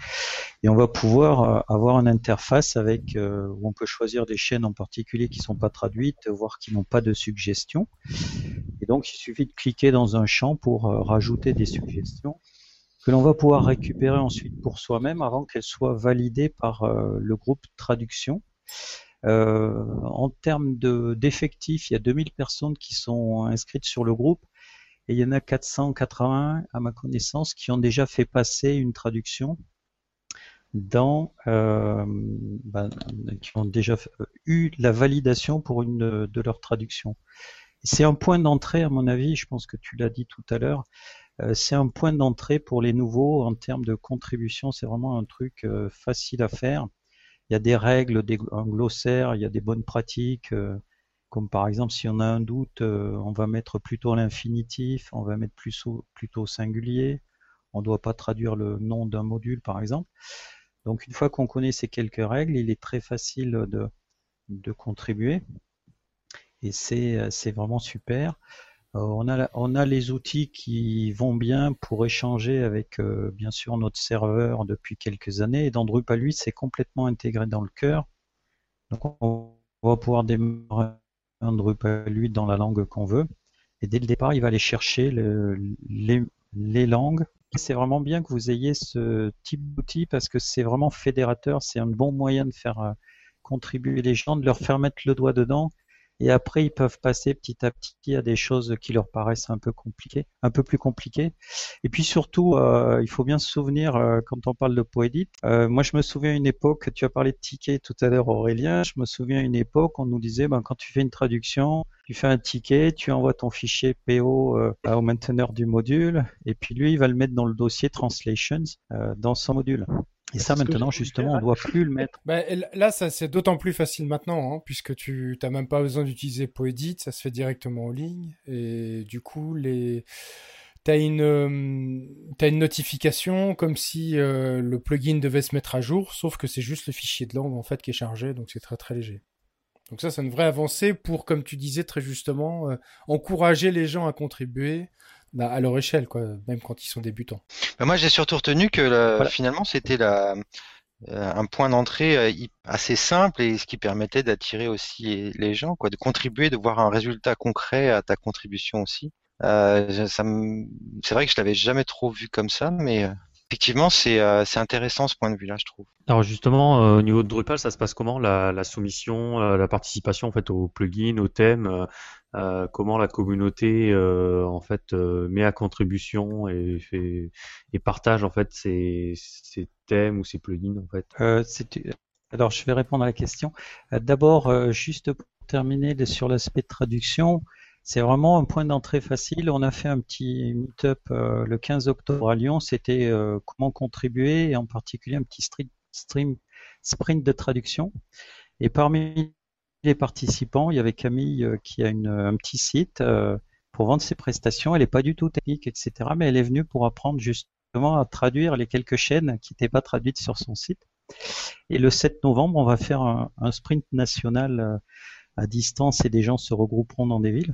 Et on va pouvoir euh, avoir une interface avec euh, où on peut choisir des chaînes en particulier qui ne sont pas traduites, voire qui n'ont pas de suggestions. Et donc il suffit de cliquer dans un champ pour euh, rajouter des suggestions que l'on va pouvoir récupérer ensuite pour soi-même avant qu'elles soient validées par le groupe traduction. en termes d'effectifs, il y a 2000 personnes qui sont inscrites sur le groupe et il y en a 480, à ma connaissance, qui ont déjà fait passer une traduction dans, euh, ben, qui ont déjà euh, eu la validation pour une de, leurs traductions. C'est un point d'entrée, à mon avis, je pense que tu l'as dit tout à l'heure, euh, c'est un point d'entrée pour les nouveaux en termes de contribution. C'est vraiment un truc facile à faire. Il y a des règles, des, un glossaire, il y a des bonnes pratiques comme par exemple si on a un doute, euh, on va mettre plutôt l'infinitif, on va mettre plutôt, plutôt singulier, on ne doit pas traduire le nom d'un module par exemple. Donc une fois qu'on connaît ces quelques règles, il est très facile de contribuer et c'est vraiment super. Euh, on, a, les outils qui vont bien pour échanger avec euh, bien sûr notre serveur depuis quelques années et dans Drupal 8 c'est complètement intégré dans le cœur. Donc on va pouvoir démarrer un Drupal 8 dans la langue qu'on veut. Et dès le départ, il va aller chercher les, langues. C'est vraiment bien que vous ayez ce type d'outil parce que c'est vraiment fédérateur. C'est un bon moyen de faire euh, contribuer les gens, de leur faire mettre le doigt dedans et après ils peuvent passer petit à petit à des choses qui leur paraissent un peu compliquées, un peu plus compliquées. Et puis surtout, euh, il faut bien se souvenir euh, quand on parle de Poedit. Euh, moi, je me souviens une époque, tu as parlé de ticket tout à l'heure, Aurélien. Je me souviens une époque, on nous disait, ben, quand tu fais une traduction, tu fais un ticket, tu envoies ton fichier PO au mainteneur du module, et puis lui, il va le mettre dans le dossier Translations dans son module. Et ça, maintenant, justement, on ne doit plus le mettre. Bah, là, ça c'est d'autant plus facile maintenant, hein, puisque tu n'as même pas besoin d'utiliser Poedit, ça se fait directement en ligne. Et du coup, les... tu as une, euh, as une notification comme si euh, le plugin devait se mettre à jour, sauf que c'est juste le fichier de langue en fait qui est chargé, donc c'est très très léger. Donc ça, c'est une vraie avancée pour, comme tu disais très justement, euh, encourager les gens à contribuer à leur échelle, quoi, même quand ils sont débutants. Bah, moi, j'ai surtout retenu que finalement, c'était la, euh, un point d'entrée euh, assez simple et ce qui permettait d'attirer aussi les gens, quoi, de contribuer, de voir un résultat concret à ta contribution aussi. Euh, ça c'est vrai que je l'avais jamais trop vu comme ça, mais effectivement, c'est intéressant ce point de vue-là, je trouve. Alors justement, au niveau de Drupal, ça se passe comment la, la soumission, la participation en fait au plugin, au thème euh, comment la communauté euh, en fait euh, met à contribution et fait et partage en fait ses, thèmes ou ses plugins en fait? alors je vais répondre à la question. D'abord, juste pour terminer sur l'aspect de traduction, c'est vraiment un point d'entrée facile. On a fait un petit meet-up le 15 octobre à Lyon. C'était comment contribuer et en particulier un petit stream, sprint de traduction. Et parmi les participants, il y avait Camille euh, qui a un petit site euh, pour vendre ses prestations. Elle n'est pas du tout technique, etc. Mais elle est venue pour apprendre justement à traduire les quelques chaînes qui n'étaient pas traduites sur son site. Et le 7 novembre, on va faire un, sprint national euh, à distance et des gens se regrouperont dans des villes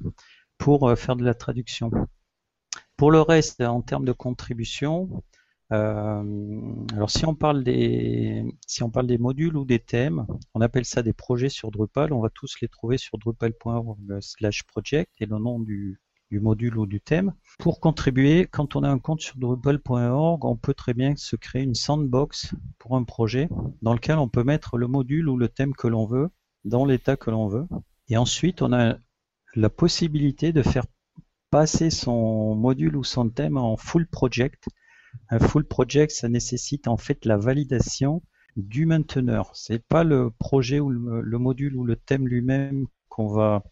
pour faire de la traduction. Pour le reste, en termes de contribution, euh, alors si on parle des si on parle des modules ou des thèmes, on appelle ça des projets sur Drupal. On va tous les trouver sur drupal.org/project et le nom du, du module ou du thème. Pour contribuer, quand on a un compte sur drupal.org, on peut très bien se créer une sandbox pour un projet dans lequel on peut mettre le module ou le thème que l'on veut dans l'état que l'on veut. Et ensuite, on a la possibilité de faire passer son module ou son thème en full project un full project, ça nécessite en fait la validation du mainteneur. C'est pas le projet ou le, module ou le thème lui-même qu'on va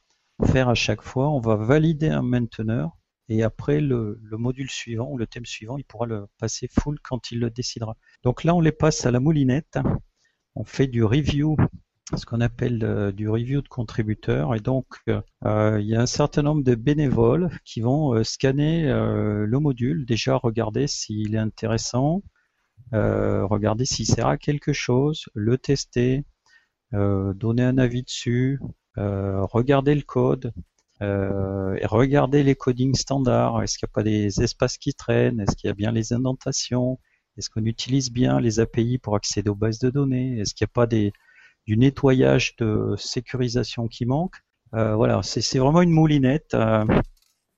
faire à chaque fois. On va valider un mainteneur et après le, module suivant ou le thème suivant, il pourra le passer full quand il le décidera. Donc là, on les passe à la moulinette. On fait du review ce qu'on appelle du review de contributeurs. Et donc, il y a un certain nombre de bénévoles qui vont scanner le module, déjà regarder s'il est intéressant, regarder s'il sert à quelque chose, le tester, donner un avis dessus, regarder le code, euh, et regarder les codings standards. Est-ce qu'il n'y a pas des espaces qui traînent? Est-ce qu'il y a bien les indentations? Est-ce qu'on utilise bien les API pour accéder aux bases de données? Est-ce qu'il n'y a pas des, du nettoyage de sécurisation qui manque euh, Voilà, c'est vraiment une moulinette. Euh,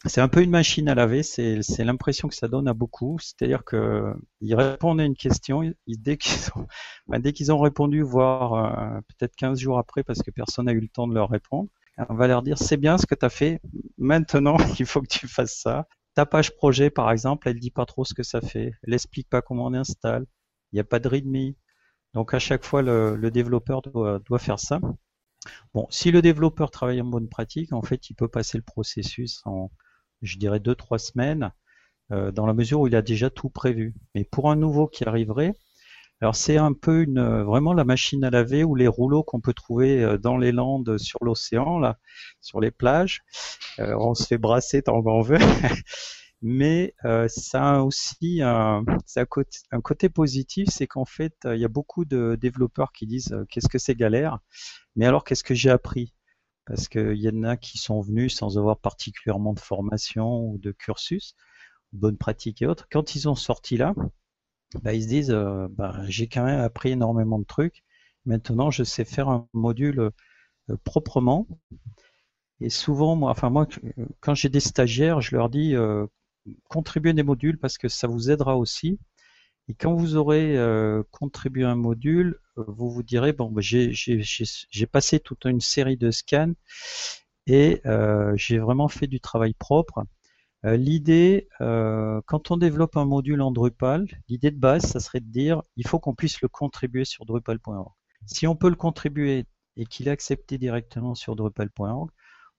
c'est un peu une machine à laver, c'est l'impression que ça donne à beaucoup. C'est-à-dire que ils répondent à une question, dès qu'ils ont, ben, dès qu'ils ont répondu, voire euh, peut-être 15 jours après, parce que personne n'a eu le temps de leur répondre, on va leur dire c'est bien ce que tu as fait, maintenant il faut que tu fasses ça. Ta page projet par exemple, elle dit pas trop ce que ça fait, elle explique pas comment on installe, il n'y a pas de readme. Donc à chaque fois le, développeur doit, faire ça. Bon, si le développeur travaille en bonne pratique, en fait il peut passer le processus en je dirais deux trois semaines euh, dans la mesure où il a déjà tout prévu. Mais pour un nouveau qui arriverait, alors c'est un peu une vraiment la machine à laver ou les rouleaux qu'on peut trouver euh, dans les landes sur l'océan là, sur les plages. Euh, on se fait brasser tant qu'on veut. Mais ça a aussi un, côté, un côté positif, c'est qu'en fait, il y a beaucoup de développeurs qui disent qu'est-ce que c'est galère, mais alors qu'est-ce que j'ai appris? Parce qu'il y en a qui sont venus sans avoir particulièrement de formation ou de cursus, bonne pratique et autres. Quand ils ont sorti là, bah, ils se disent euh, bah, j'ai quand même appris énormément de trucs. Maintenant, je sais faire un module euh, proprement. Et souvent, moi, enfin moi, quand j'ai des stagiaires, je leur dis euh, contribuez des modules parce que ça vous aidera aussi. Et quand vous aurez contribué un module, vous vous direz bon, bah, j'ai passé toute une série de scans et j'ai vraiment fait du travail propre. Euh, l'idée, euh, quand on développe un module en Drupal, l'idée de base, ça serait de dire, il faut qu'on puisse le contribuer sur Drupal.org. Si on peut le contribuer et qu'il est accepté directement sur Drupal.org,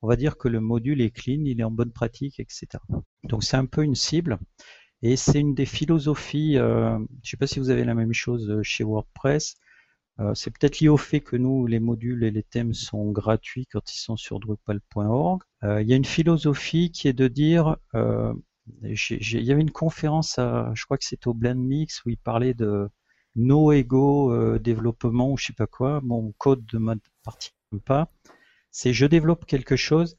on va dire que le module est clean, il est en bonne pratique, etc. Donc c'est un peu une cible. Et c'est une des philosophies, euh, je ne sais pas si vous avez la même chose chez WordPress, euh, c'est peut-être lié au fait que nous, les modules et les thèmes sont gratuits quand ils sont sur Drupal.org. Euh, il y a une philosophie qui est de dire, euh, il y avait une conférence, je crois que c'était au Blend Mix, où il parlait de no ego développement ou je sais pas quoi. Mon code de ma partie pas. C'est je développe quelque chose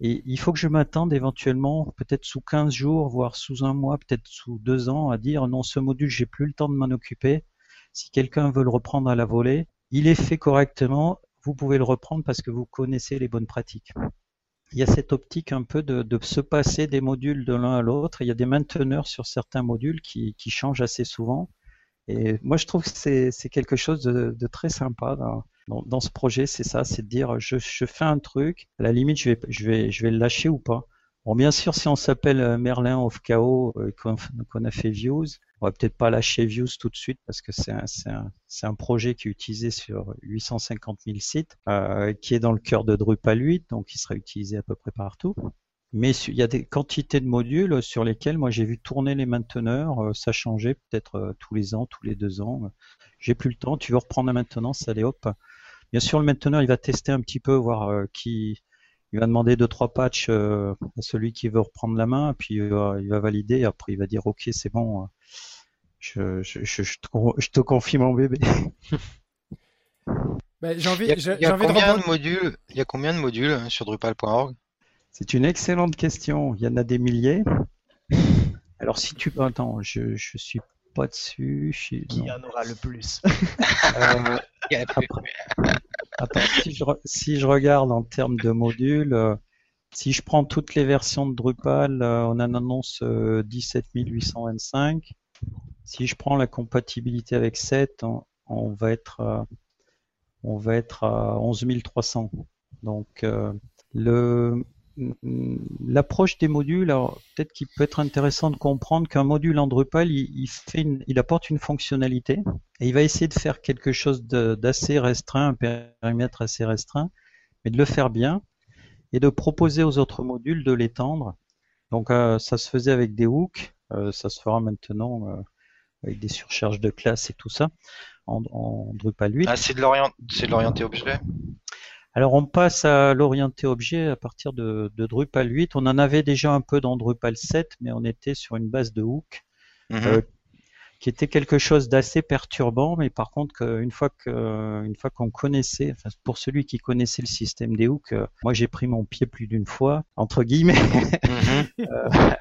et il faut que je m'attende éventuellement, peut-être sous 15 jours, voire sous un mois, peut-être sous deux ans, à dire non, ce module, j'ai plus le temps de m'en occuper si quelqu'un veut le reprendre à la volée, il est fait correctement, vous pouvez le reprendre parce que vous connaissez les bonnes pratiques. Il y a cette optique un peu de, se passer des modules de l'un à l'autre. Il y a des mainteneurs sur certains modules qui, changent assez souvent. Et moi, je trouve que c'est quelque chose de, très sympa dans, ce projet. C'est ça, c'est de dire je, fais un truc, à la limite, je vais, je vais, je vais le lâcher ou pas. Bon, bien sûr, si on s'appelle euh, Merlin of Chaos, euh, qu'on a fait Views, on va peut-être pas lâcher Views tout de suite parce que c'est un, un, un, projet qui est utilisé sur 850 000 sites, euh, qui est dans le cœur de Drupal 8, donc il sera utilisé à peu près partout. Mais il y a des quantités de modules sur lesquels moi j'ai vu tourner les mainteneurs, euh, ça changeait peut-être euh, tous les ans, tous les deux ans. J'ai plus le temps, tu veux reprendre la maintenance, allez hop. Bien sûr, le mainteneur il va tester un petit peu, voir qui, il va demander deux trois patchs à celui qui veut reprendre la main, puis il va valider, et après il va dire ok c'est bon, je, je, je, je, te, confie mon bébé. Bah, j'ai envie, il y a, il y a combien de, modules Il y a combien de modules sur Drupal.org C'est une excellente question. Il y en a des milliers. Alors si tu attends, je je suis pas dessus. Qui en aura le plus? Euh, Attends, si je, si je regarde en termes de modules, euh, si je prends toutes les versions de Drupal, euh, on en annonce 17 825. Si je prends la compatibilité avec 7, on, va être à, on va être à 11 300. Donc le l'approche des modules, alors peut-être qu'il peut être intéressant de comprendre qu'un module en Drupal, il, apporte une fonctionnalité et il va essayer de faire quelque chose d'assez restreint, un périmètre assez restreint, mais de le faire bien et de proposer aux autres modules de l'étendre. Donc euh, ça se faisait avec des hooks, euh, ça se fera maintenant avec des surcharges de classe et tout ça. en, Drupal 8. Ah, c'est de l'orienté objet? Alors on passe à l'orienté objet à partir de, Drupal 8. On en avait déjà un peu dans Drupal 7, mais on était sur une base de hook mhm. euh, qui était quelque chose d'assez perturbant. Mais par contre, une fois que, une fois qu'on connaissait, enfin, pour celui qui connaissait le système des hooks, euh, moi j'ai pris mon pied plus d'une fois entre guillemets, mhm. euh,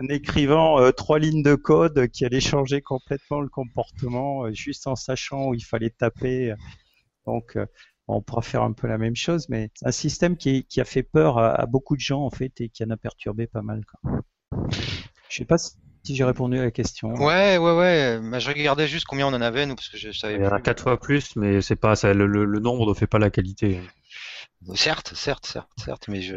en écrivant trois lignes de code qui allaient changer complètement le comportement, juste en sachant où il fallait taper. Donc on pourra faire un peu la même chose, mais c'est un système qui, a fait peur à, beaucoup de gens en fait et qui en a perturbé pas mal. Quoi. Je sais pas si j'ai répondu à la question. Ouais, ouais, ouais. Bah, je regardais juste combien on en avait, nous, parce que je savais. Il y en a quatre fois plus, mais c'est pas ça. Le, nombre ne fait pas la qualité. Certes, certes, certes, certes, mais je.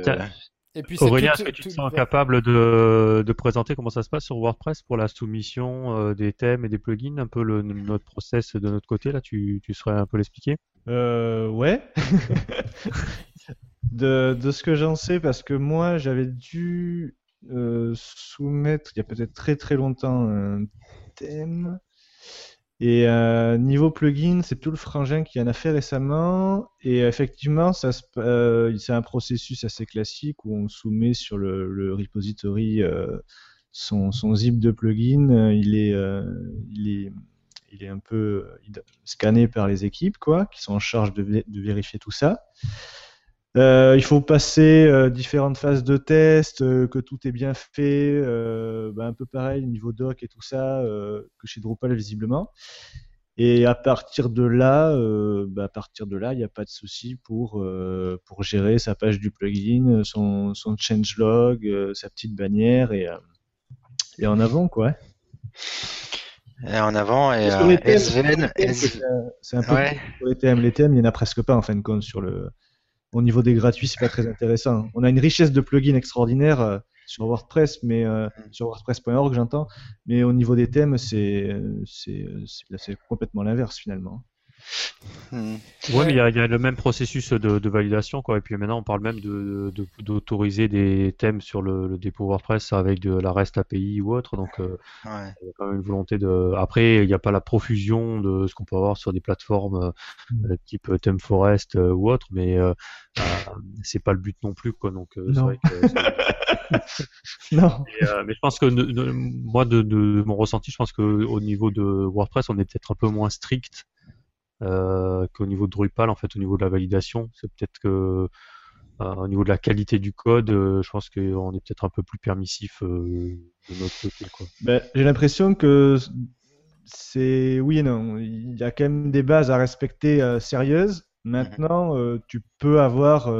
Et puis Aurélien, est-ce que tu te sens capable de, de, présenter comment ça se passe sur WordPress pour la soumission euh, des thèmes et des plugins, un peu le, notre process de notre côté là, tu, tu saurais un peu l'expliquer? Euh, Ouais. de, de, ce que j'en sais, parce que moi j'avais dû euh, soumettre il y a peut-être très très longtemps un thème. Et euh, niveau plugin, c'est tout le frangin qui en a fait récemment. Et effectivement, ça euh, c'est un processus assez classique où on soumet sur le, le repository euh, son, son, zip de plugin. Il est, il est, il est un peu scanné par les équipes, quoi, qui sont en charge de vérifier tout ça. Euh, il faut passer euh, différentes phases de test, euh, que tout est bien fait, bah, un peu pareil niveau doc et tout ça, que chez Drupal visiblement. Et à partir de là, bah, à partir de là, il n'y a pas de souci pour pour gérer sa page du plugin, son son changelog, sa petite bannière et et en avant quoi. Et en avant et SVN, c'est un peu pour les thèmes. Les thèmes, il n'y en a presque pas en fin de compte sur le au niveau des gratuits, c'est pas très intéressant. On a une richesse de plugins extraordinaire euh, sur WordPress, mais euh, mm. sur WordPress.org, j'entends. Mais au niveau des thèmes, c'est c'est complètement l'inverse finalement. Hmm. Ouais, mais il y, a, le même processus de, validation, quoi. Et puis maintenant, on parle même d'autoriser de, des thèmes sur le, dépôt WordPress avec de la REST API ou autre. Donc, euh, il y a quand même une volonté de. Après, il n'y a pas la profusion de ce qu'on peut avoir sur des plateformes euh, type ThemeForest euh, ou autre, mais c'est pas le but non plus, quoi. Donc, c'est vrai que. non. mais je pense que moi, de, mon ressenti, je pense qu'au niveau de WordPress, on est peut-être un peu moins strict qu'au niveau de Drupal, en fait, au niveau de la validation. C'est peut-être que euh, au niveau de la qualité du code, euh, je pense qu'on est peut-être un peu plus permissif de notre côté. Ben, j'ai l'impression que c'est oui et non. Il y a quand même des bases à respecter sérieuses. Maintenant, tu peux avoir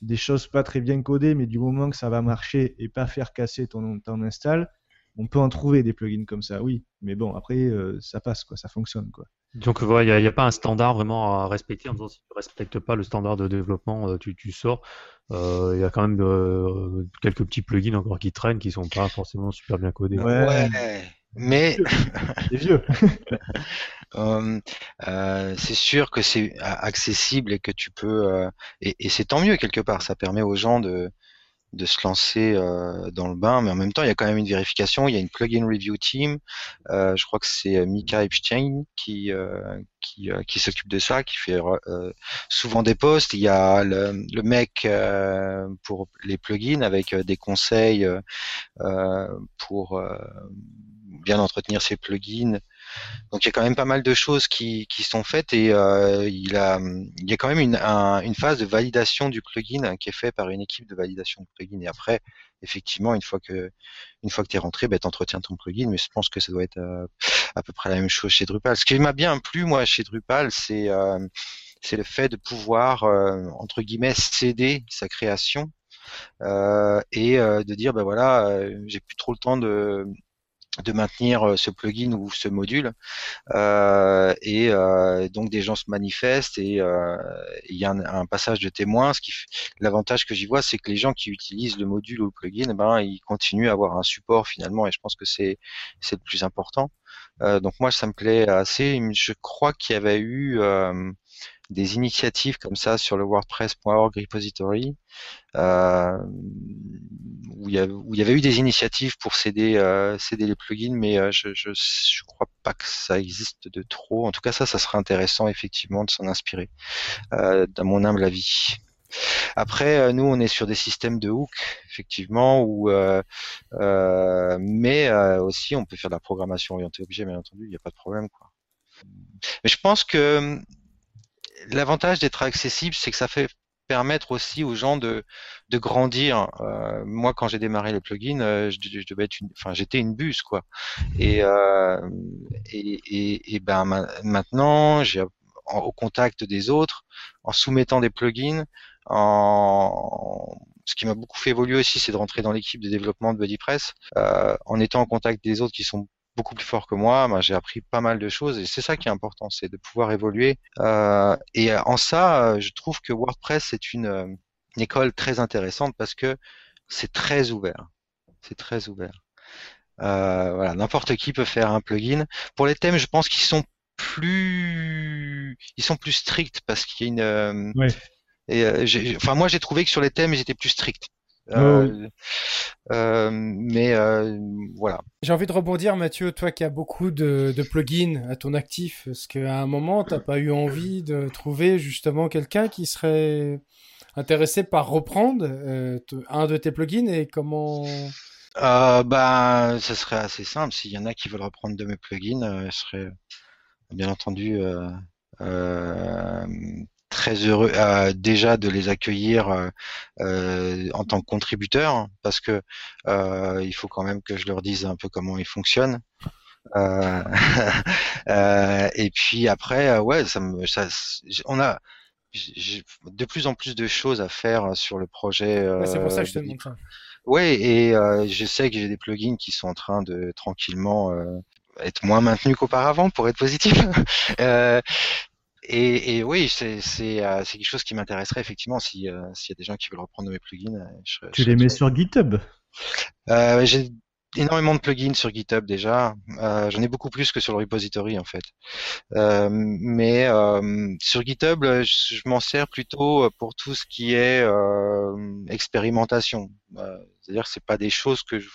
des choses pas très bien codées, mais du moment que ça va marcher et pas faire casser ton, ton install, on peut en trouver des plugins comme ça, oui. Mais bon, après, ça passe, quoi, ça fonctionne, quoi. Donc il n'y a, pas un standard vraiment à respecter en disant si tu ne respectes pas le standard de développement, euh, tu, tu sors. Euh, il y a quand même euh, quelques petits plugins encore qui traînent qui sont pas forcément super bien codés. Ouais, mais c'est vieux. c'est sûr que c'est accessible et que tu peux et c'est tant mieux quelque part. Ça permet aux gens de de se lancer euh, dans le bain, mais en même temps, il y a quand même une vérification. Il y a une plugin review team. Euh, je crois que c'est euh, Mika Epstein qui qui, qui s'occupe de ça, qui fait souvent des posts. Il y a le, le mec pour les plugins avec des conseils pour bien entretenir ses plugins. Donc il y a quand même pas mal de choses qui, sont faites et euh, il, y a quand même une, phase de validation du plugin qui est fait par une équipe de validation du plugin. Et après, effectivement, une fois que tu es rentré, ben, tu entretiens ton plugin. Mais je pense que ça doit être euh, à peu près la même chose chez Drupal. Ce qui m'a bien plu, moi, chez Drupal, c'est euh, c'est le fait de pouvoir, entre guillemets, céder sa création et de dire, ben voilà, j'ai plus trop le temps de de maintenir euh, ce plugin ou ce module. Euh, et euh, donc des gens se manifestent et il y a un, passage de témoins. Ce qui l'avantage que j'y vois c'est que les gens qui utilisent le module ou le plugin eh ben ils continuent à avoir un support finalement et je pense que c'est c'est le plus important. Donc moi ça me plaît assez. Je crois qu'il y avait eu des initiatives comme ça sur le WordPress.org repository euh, où, il y avait eu des initiatives pour céder, euh, les plugins, mais euh, je, je, crois pas que ça existe de trop. En tout cas, ça, ça serait intéressant effectivement de s'en inspirer, dans mon humble avis. Après, nous, on est sur des systèmes de hook, effectivement, où, mais aussi, on peut faire de la programmation orientée objet, bien entendu, il n'y a pas de problème. Quoi. Mais je pense que l'avantage d'être accessible, c'est que ça fait permettre aussi aux gens de, de grandir. Euh, moi, quand j'ai démarré le plugin, euh, je, je, devais être une, enfin, j'étais une buse, quoi. Et, euh, et, et, et, ben maintenant, j'ai au contact des autres, en soumettant des plugins, en ce qui m'a beaucoup fait évoluer aussi, c'est de rentrer dans l'équipe de développement de BuddyPress, euh, en étant en contact des autres qui sont beaucoup plus fort que moi. j'ai appris pas mal de choses et c'est ça qui est important, c'est de pouvoir évoluer. Euh, et en ça, je trouve que WordPress est une, école très intéressante parce que c'est très ouvert. C'est très ouvert. Euh, voilà, n'importe qui peut faire un plugin. Pour les thèmes, je pense qu'ils sont plus, ils sont plus stricts parce qu'il y a une. Oui. Et enfin, moi, j'ai trouvé que sur les thèmes, ils étaient plus stricts. Euh, euh, mais euh, voilà. J'ai envie de rebondir, Mathieu, toi qui as beaucoup de, de plugins à ton actif, est-ce qu'à un moment, t'as pas eu envie de trouver justement quelqu'un qui serait intéressé par reprendre un de tes plugins et comment euh, bah, ça serait assez simple. S'il y en a qui veulent reprendre de mes plugins, ce serait bien entendu euh, très heureux euh, déjà de les accueillir euh, euh, en tant que contributeurs parce que il faut quand même que je leur dise un peu comment ils fonctionnent. et puis après, ouais, ça me, ça, on a de plus en plus de choses à faire sur le projet. c'est pour ça que je te demande ça. Ouais, et je sais que j'ai des plugins qui sont en train de tranquillement être moins maintenus qu'auparavant pour être positif. Et, et, oui, c'est euh, quelque chose qui m'intéresserait effectivement si euh, s'il y a des gens qui veulent reprendre mes plugins. Euh, je, tu les mets sur GitHub? Euh, J'ai énormément de plugins sur GitHub déjà. Euh, J'en ai beaucoup plus que sur le repository en fait. Euh, mais sur GitHub, je, je m'en sers plutôt pour tout ce qui est expérimentation. C'est-à-dire que c'est pas des choses que je...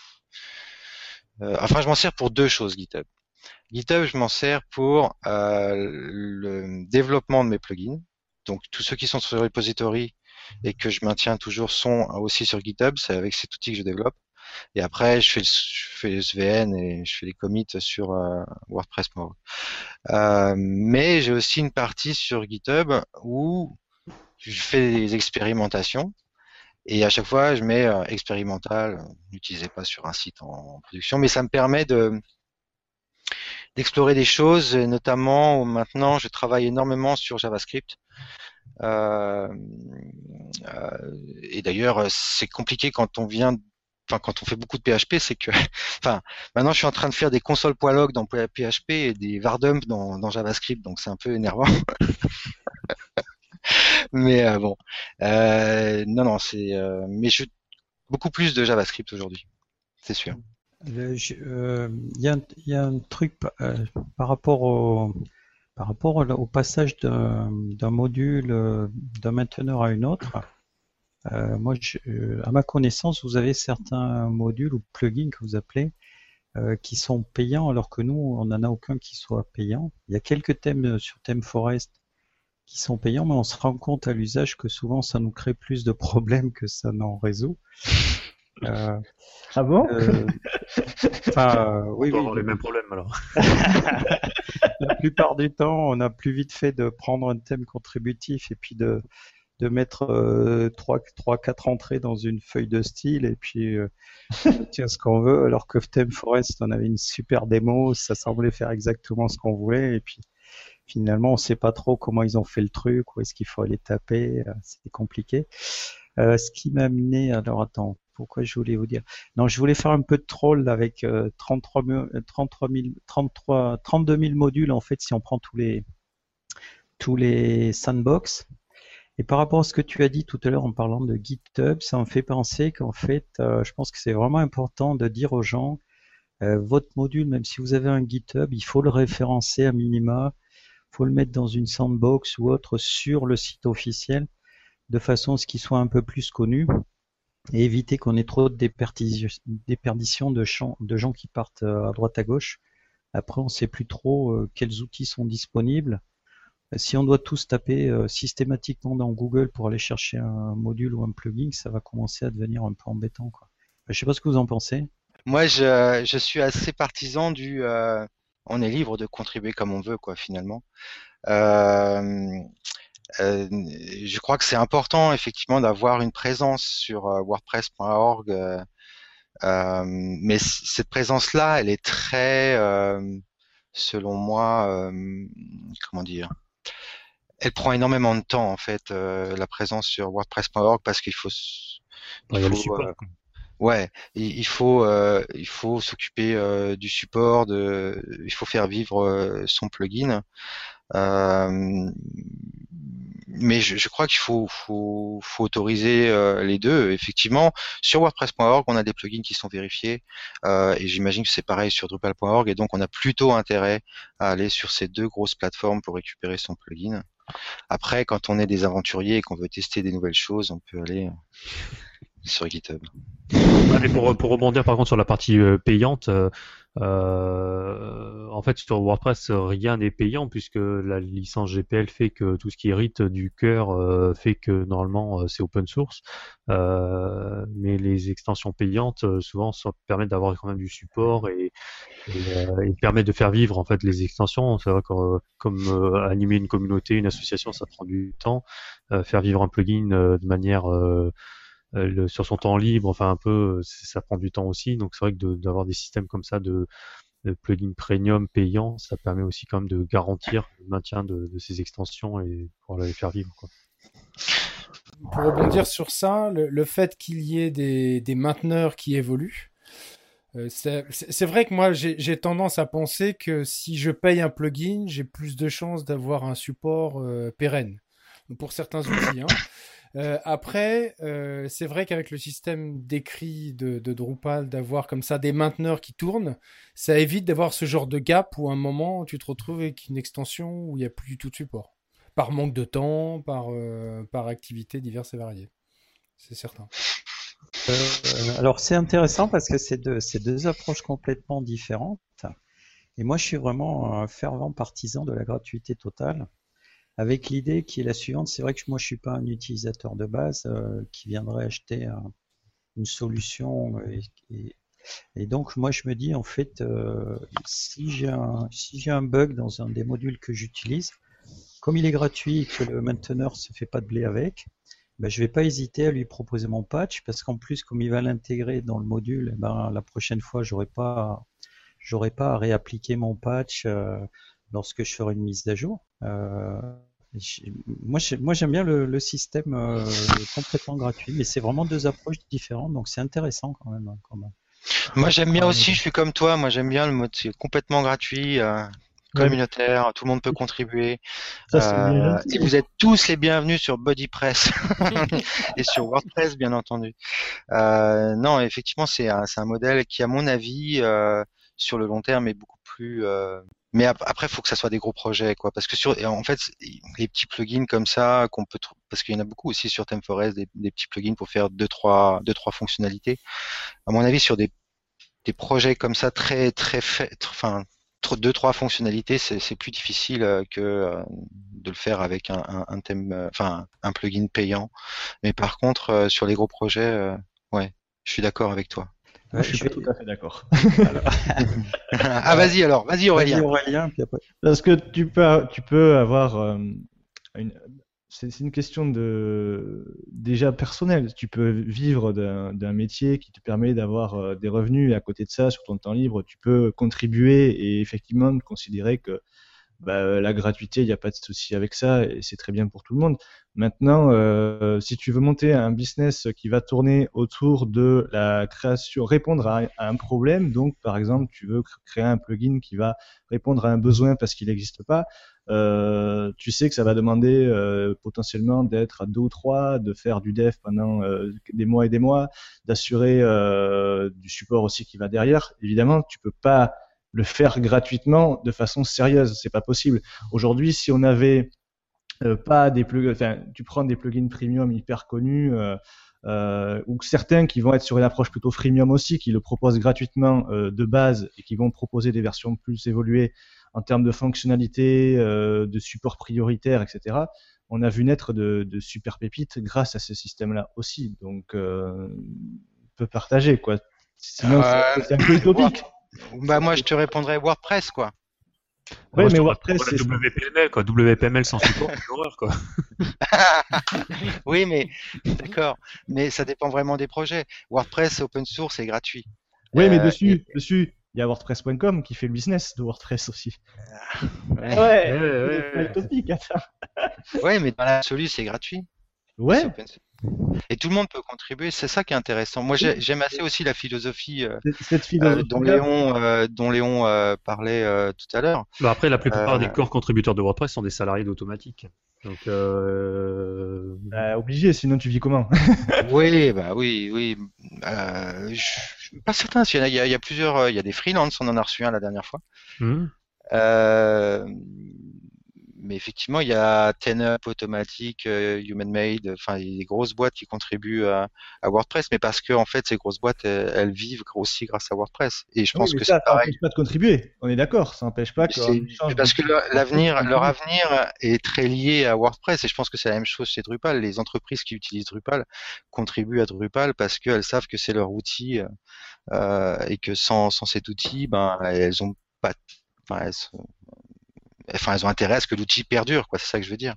enfin, je m'en sers pour deux choses GitHub. GitHub, je m'en sers pour euh, le développement de mes plugins. Donc tous ceux qui sont sur le repository et que je maintiens toujours sont aussi sur GitHub, c'est avec cet outil que je développe. Et après, je fais, je SVN et je fais les commits sur euh, WordPress. Euh, mais j'ai aussi une partie sur GitHub où je fais des expérimentations. Et à chaque fois, je mets euh, expérimental. N'utilisez pas sur un site en production, mais ça me permet de d'explorer des choses, notamment maintenant je travaille énormément sur JavaScript. Euh, euh, et d'ailleurs, c'est compliqué quand on vient, enfin quand on fait beaucoup de PHP, c'est que, enfin, maintenant je suis en train de faire des consoles dans PHP et des vardump dans, dans JavaScript, donc c'est un peu énervant. mais euh, bon, euh, non, non, c'est, mais je beaucoup plus de JavaScript aujourd'hui, c'est sûr. Il euh, y, a un truc euh, par rapport au par rapport au passage d'un module euh, d'un mainteneur à une autre. Euh, moi, à ma connaissance, vous avez certains modules ou plugins que vous appelez qui sont payants, alors que nous, on n'en a aucun qui soit payant. Il y a quelques thèmes sur Theme Forest qui sont payants, mais on se rend compte à l'usage que souvent ça nous crée plus de problèmes que ça n'en résout. Euh, ah bon? Euh, enfin, oui, oui. les mêmes problèmes alors. la plupart du temps, on a plus vite fait de prendre un thème contributif et puis de de mettre euh, trois, trois, quatre entrées dans une feuille de style et puis euh, tiens ce qu'on veut. Alors que Theme Forest, on avait une super démo, ça semblait faire exactement ce qu'on voulait et puis finalement on sait pas trop comment ils ont fait le truc, où est-ce qu'il faut aller taper, euh, c'était compliqué. Euh, ce qui m'a amené, alors attends, pourquoi je voulais vous dire? Non, je voulais faire un peu de troll avec 33, 33 33, 32 000 modules en fait si on prend tous les tous les sandbox. Et par rapport à ce que tu as dit tout à l'heure en parlant de GitHub, ça me fait penser qu'en fait, euh, je pense que c'est vraiment important de dire aux gens, euh, votre module, même si vous avez un GitHub, il faut le référencer à minima, il faut le mettre dans une sandbox ou autre sur le site officiel, de façon à ce qu'il soit un peu plus connu et éviter qu'on ait trop de déperdition de, de gens qui partent euh, à droite à gauche Après, on ne sait plus trop quels outils sont disponibles. Si on doit tous taper systématiquement dans Google pour aller chercher un module ou un plugin, ça va commencer à devenir un peu embêtant. Quoi. Je sais pas ce que vous en pensez. Moi, je, suis assez partisan du. on est libre de contribuer comme on veut, quoi, finalement. Euh, euh, je crois que c'est important effectivement d'avoir une présence sur euh, WordPress.org, euh, mais cette présence-là, elle est très, selon moi, comment dire, elle prend énormément de temps en fait, la présence sur WordPress.org parce qu'il faut, il, faut ouais, il, faut, il faut s'occuper du support, de, il faut faire vivre son plugin. Euh, mais je, je, crois qu'il faut, faut, faut, autoriser euh, les deux. Effectivement, sur WordPress.org, on a des plugins qui sont vérifiés, euh, et j'imagine que c'est pareil sur Drupal.org, et donc on a plutôt intérêt à aller sur ces deux grosses plateformes pour récupérer son plugin. Après, quand on est des aventuriers et qu'on veut tester des nouvelles choses, on peut aller sur GitHub. pour, rebondir par contre sur la partie payante, euh, en fait, sur WordPress, rien n'est payant puisque la licence GPL fait que tout ce qui hérite du cœur euh, fait que normalement euh, c'est open source. Euh, mais les extensions payantes, souvent, permettent d'avoir quand même du support et, et, permettent de faire vivre en fait les extensions. C'est vrai que comme animer une communauté, une association, ça prend du temps. faire vivre un plugin de manière euh, sur son temps libre, enfin un peu, ça prend du temps aussi. Donc c'est vrai que d'avoir des systèmes comme ça de, plugins premium payants, ça permet aussi quand même de garantir le maintien de, ces extensions et pour les faire vivre. Pour rebondir sur ça, le, fait qu'il y ait des, mainteneurs qui évoluent, euh, c'est vrai que moi j'ai tendance à penser que si je paye un plugin, j'ai plus de chances d'avoir un support euh, pérenne. Pour certains outils. Hein. Euh, après, euh, c'est vrai qu'avec le système d'écrit de, Drupal, d'avoir comme ça des mainteneurs qui tournent, ça évite d'avoir ce genre de gap où à un moment tu te retrouves avec une extension où il n'y a plus du tout de support. Par manque de temps, par, euh, par activités diverses et variées. C'est certain. Euh, alors c'est intéressant parce que c'est deux, deux approches complètement différentes. Et moi je suis vraiment un fervent partisan de la gratuité totale avec l'idée qui est la suivante. C'est vrai que moi, je suis pas un utilisateur de base euh, qui viendrait acheter une solution. Et, donc, moi, je me dis, en fait, euh, si j'ai un, si un bug dans un des modules que j'utilise, comme il est gratuit et que le mainteneur se fait pas de blé avec, ben, je vais pas hésiter à lui proposer mon patch parce qu'en plus, comme il va l'intégrer dans le module, eh ben, la prochaine fois, j'aurai pas, pas à réappliquer mon patch euh, lorsque je ferai une mise à jour. Euh, moi, moi j'aime bien le, système euh, complètement gratuit, mais c'est vraiment deux approches différentes, donc c'est intéressant quand même. Quand même. Moi j'aime bien aussi, je suis comme toi, moi j'aime bien le mode complètement gratuit, euh, communautaire, tout le monde peut contribuer. Euh, et vous êtes tous les bienvenus sur BodyPress et sur WordPress bien entendu. Euh, non, effectivement c'est un, un modèle qui à mon avis sur le long terme est beaucoup plus mais après, faut que ça soit des gros projets, quoi. Parce que sur, en fait, les petits plugins comme ça, qu'on peut, parce qu'il y en a beaucoup aussi sur ThemeForest, des, petits plugins pour faire deux, trois, deux, trois fonctionnalités. À mon avis, sur des, des projets comme ça, très, très fait, enfin, deux, trois fonctionnalités, c'est plus difficile euh, que euh, de le faire avec un, un, un thème, euh, enfin, un plugin payant. Mais par contre, sur les gros projets, ouais, je suis d'accord avec toi je suis pas tout à fait d'accord. ah, vas-y alors, vas-y Aurélien. Aurélien puis après... Parce que tu peux, tu peux avoir euh, une. C'est une question de déjà personnelle. Tu peux vivre d'un métier qui te permet d'avoir euh, des revenus et à côté de ça, sur ton temps libre, tu peux contribuer et effectivement considérer que bah, la gratuité, il n'y a pas de souci avec ça et c'est très bien pour tout le monde. Maintenant, euh, si tu veux monter un business qui va tourner autour de la création, répondre à, un problème, donc par exemple, tu veux créer un plugin qui va répondre à un besoin parce qu'il n'existe pas, euh, tu sais que ça va demander euh, potentiellement d'être à deux ou trois, de faire du dev pendant euh, des mois et des mois, d'assurer euh, du support aussi qui va derrière. Évidemment, tu peux pas le faire gratuitement de façon sérieuse. C'est pas possible. Aujourd'hui, si on avait pas des plugins, enfin, tu prends des plugins premium hyper connus, euh, euh, ou certains qui vont être sur une approche plutôt freemium aussi, qui le proposent gratuitement euh, de base et qui vont proposer des versions plus évoluées en termes de fonctionnalités, euh, de support prioritaire, etc. On a vu naître de, de super pépites grâce à ce système-là aussi. Donc, euh, on peut partager quoi. Sinon, Euh, c'est un peu utopique. Bah moi je te répondrais WordPress quoi. Ouais, Moi, je mais WordPress, c'est WPML, quoi. WPML sans support, c'est l'horreur, quoi. oui mais d'accord, mais ça dépend vraiment des projets. WordPress open source et gratuit. Oui, mais Euh, dessus, dessus, il y a WordPress.com qui fait le business de WordPress aussi. Ouais, Ouais, ouais, ouais, c'est ouais. utopique, attends. Ouais, mais dans l'absolu c'est gratuit. Ouais. Et tout le monde peut contribuer, c'est ça qui est intéressant. Moi j'ai- j'aime assez aussi la philosophie euh, cette- euh, dont Léon, euh, dont Léon euh, parlait euh, tout à l'heure. Bah, après, la plupart Euh, des corps contributeurs de WordPress sont des salariés d'automatique. Donc, euh... Bah, obligé, sinon tu vis comment? Oui, bah oui, oui. Euh, je suis pas certain. Il y a, il y a plusieurs, il y a des freelances, on en a reçu un la dernière fois. hmm. Euh, mais effectivement, il y a TenUp, Automatic, euh, HumanMade, enfin, il y a des grosses boîtes qui contribuent à, à WordPress, mais parce que en fait, ces grosses boîtes, elles, elles vivent aussi grâce à WordPress. Et je pense Oui, mais que ça, n'empêche pas de contribuer. On est d'accord, ça n'empêche pas change. parce de- que leur- l'avenir, leur avenir est très lié à WordPress et je pense que c'est la même chose chez Drupal. Les entreprises qui utilisent Drupal contribuent à Drupal parce qu'elles savent que c'est leur outil euh, et que sans, sans cet outil, ben elles ont pas, enfin elles, sont- enfin elles ont intérêt à ce que l'outil perdure, quoi. C'est ça que je veux dire.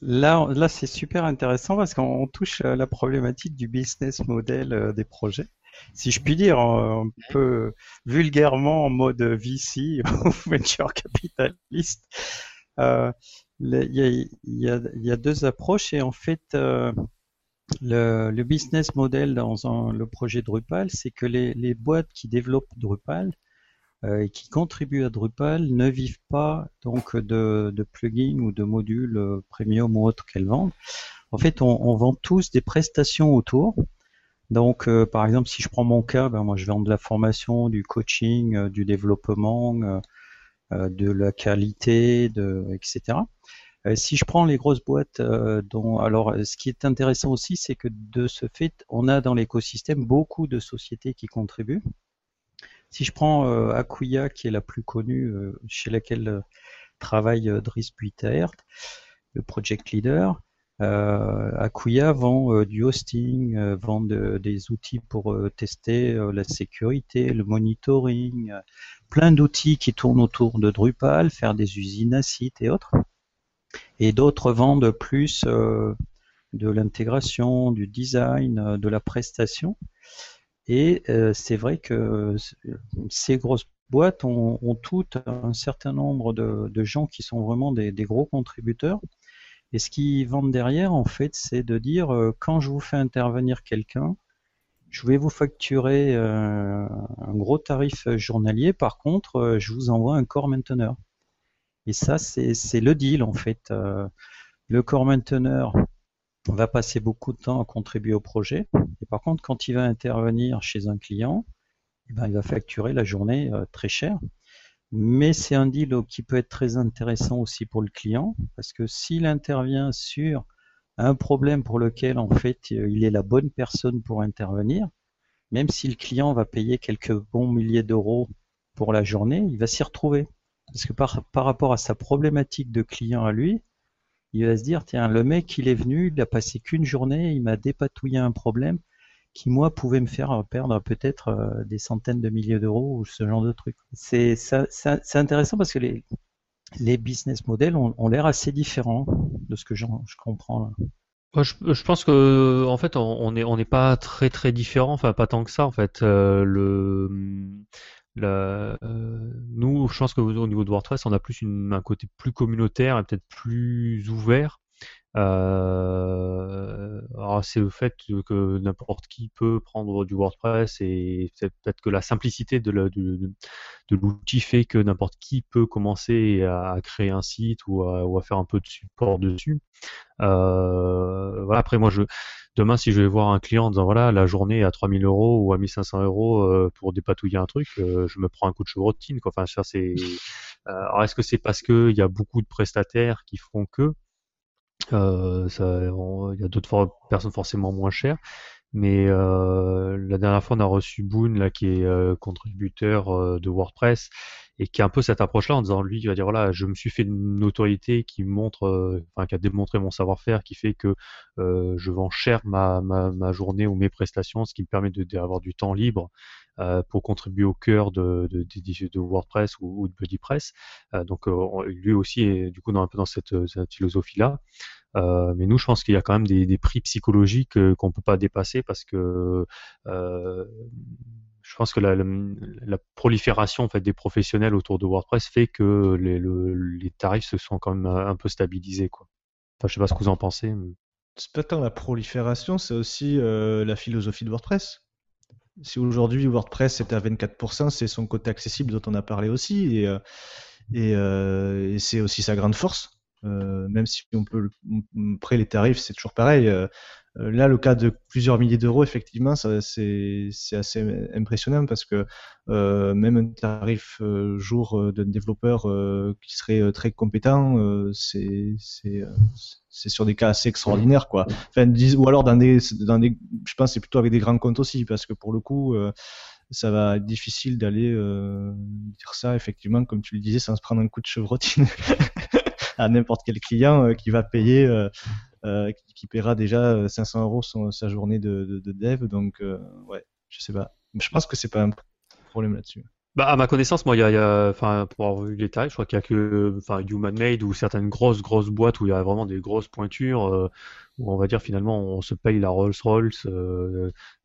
Là, là c'est super intéressant parce qu'on touche à la problématique du business model euh, des projets. Si je puis dire, euh, un peu vulgairement en mode VC ou venture capitaliste, euh, il y, a, deux approches et en fait, euh, le, business model dans le projet Drupal, c'est que les boîtes qui développent Drupal euh, qui contribuent à Drupal ne vivent pas donc de, de plugins ou de modules euh, premium ou autres qu'elles vendent. En fait, on, on vend tous des prestations autour. Donc, euh, par exemple, si je prends mon cas, ben moi, je vends de la formation, du coaching, euh, du développement, euh, de la qualité, de, etc. Si je prends les grosses boîtes, dont, alors, ce qui est intéressant aussi, c'est que de ce fait, on a dans l'écosystème beaucoup de sociétés qui contribuent. Si je prends euh, Akuya, qui est la plus connue, euh, chez laquelle euh, travaille euh, Dries Buitert, le project leader, Akuya vend du hosting, vend de- des outils pour tester la sécurité, le monitoring, plein d'outils qui tournent autour de Drupal, faire des usines à sites et autres. Et d'autres vendent plus de l'intégration, du design, de la prestation. Et euh, c'est vrai que ces grosses boîtes ont, toutes un certain nombre de, gens qui sont vraiment des, gros contributeurs. Et ce qu'ils vendent derrière, en fait, c'est de dire euh, quand je vous fais intervenir quelqu'un, je vais vous facturer euh, un gros tarif journalier. Par contre, euh, je vous envoie un core mainteneur. Et ça, c'est le deal, en fait. Euh, le core mainteneur va passer beaucoup de temps à contribuer au projet. Et par contre, quand il va intervenir chez un client, eh ben, il va facturer la journée euh, très cher. Mais c'est un deal qui peut être très intéressant aussi pour le client, parce que s'il intervient sur un problème pour lequel en fait euh, il est la bonne personne pour intervenir, même si le client va payer quelques bons milliers d'euros pour la journée, il va s'y retrouver. Parce que par, par rapport à sa problématique de client à lui, il va se dire, tiens, le mec, il est venu, il a passé qu'une journée, il m'a dépatouillé un problème qui, moi, pouvait me faire perdre peut-être euh, des centaines de milliers d'euros ou ce genre de truc. C'est c'est intéressant parce que les, les business models ont, l'air assez différents de ce que je comprends là. Je, pense que en fait, on on est on n'est pas très très différent, enfin pas tant que ça en fait. Euh, le euh, nous, je pense qu'au au niveau de WordPress, on a plus un côté plus communautaire et peut-être plus ouvert. Euh, c'est le fait que n'importe qui peut prendre du WordPress et peut-être que la simplicité de l'outil fait que n'importe qui peut commencer à, créer un site ou à, faire un peu de support dessus. Euh. Après, moi, je demain, si je vais voir un client en disant voilà, la journée à 3000 euros ou à 1500 euros euh, pour dépatouiller un truc, euh, je me prends un coup de chevrotine. Quoi. Enfin, c'est. Euh, alors, est-ce que c'est parce que il y a beaucoup de prestataires qui font que il y a d'autres personnes forcément moins chères. Mais la dernière fois, on a reçu Boone, qui est contributeur de WordPress, et qui a un peu cette approche-là en disant, lui, il va dire, voilà, je me suis fait une notoriété qui montre, enfin, qui a démontré mon savoir-faire, qui fait que je vends cher ma, ma, ma, journée ou mes prestations, ce qui me permet d'avoir du temps libre pour contribuer au cœur de, de, de, de WordPress ou, de BuddyPress. donc, lui aussi est du coup dans, un peu dans cette, cette philosophie-là. Euh, mais nous, je pense qu'il y a quand même des, des prix psychologiques euh, qu'on peut pas dépasser parce que euh, je pense que la, prolifération en fait des professionnels autour de WordPress fait que les, le, les tarifs se sont quand même un peu stabilisés. Quoi. Enfin, je sais pas ce que vous en pensez. Mais... La prolifération, c'est aussi euh, la philosophie de WordPress. Si aujourd'hui WordPress est à 24%, c'est son côté accessible dont on a parlé aussi, et, euh, c'est aussi sa grande force. Euh, même si on peut après les tarifs c'est toujours pareil euh, euh, là le cas de plusieurs milliers d'euros effectivement c'est assez impressionnant parce que même un tarif jour d'un développeur qui serait très compétent c'est sur des cas assez extraordinaires quoi. Enfin ou alors dans des je pense c'est plutôt avec des grands comptes aussi parce que pour le coup ça va être difficile d'aller dire ça effectivement comme tu le disais sans se prendre un coup de chevrotine à n'importe quel client euh, qui va payer, euh, euh, qui, paiera déjà 500 euros sa journée de, dev. Donc, ouais, je sais pas. Je pense que c'est pas un problème là-dessus. Bah, à ma connaissance, moi, il y a, enfin, pour avoir vu les tarifs, je crois qu'il y a que, enfin, Human Made ou certaines grosses, grosses boîtes où il y a vraiment des grosses pointures, où on va dire finalement on se paye la Rolls-Royce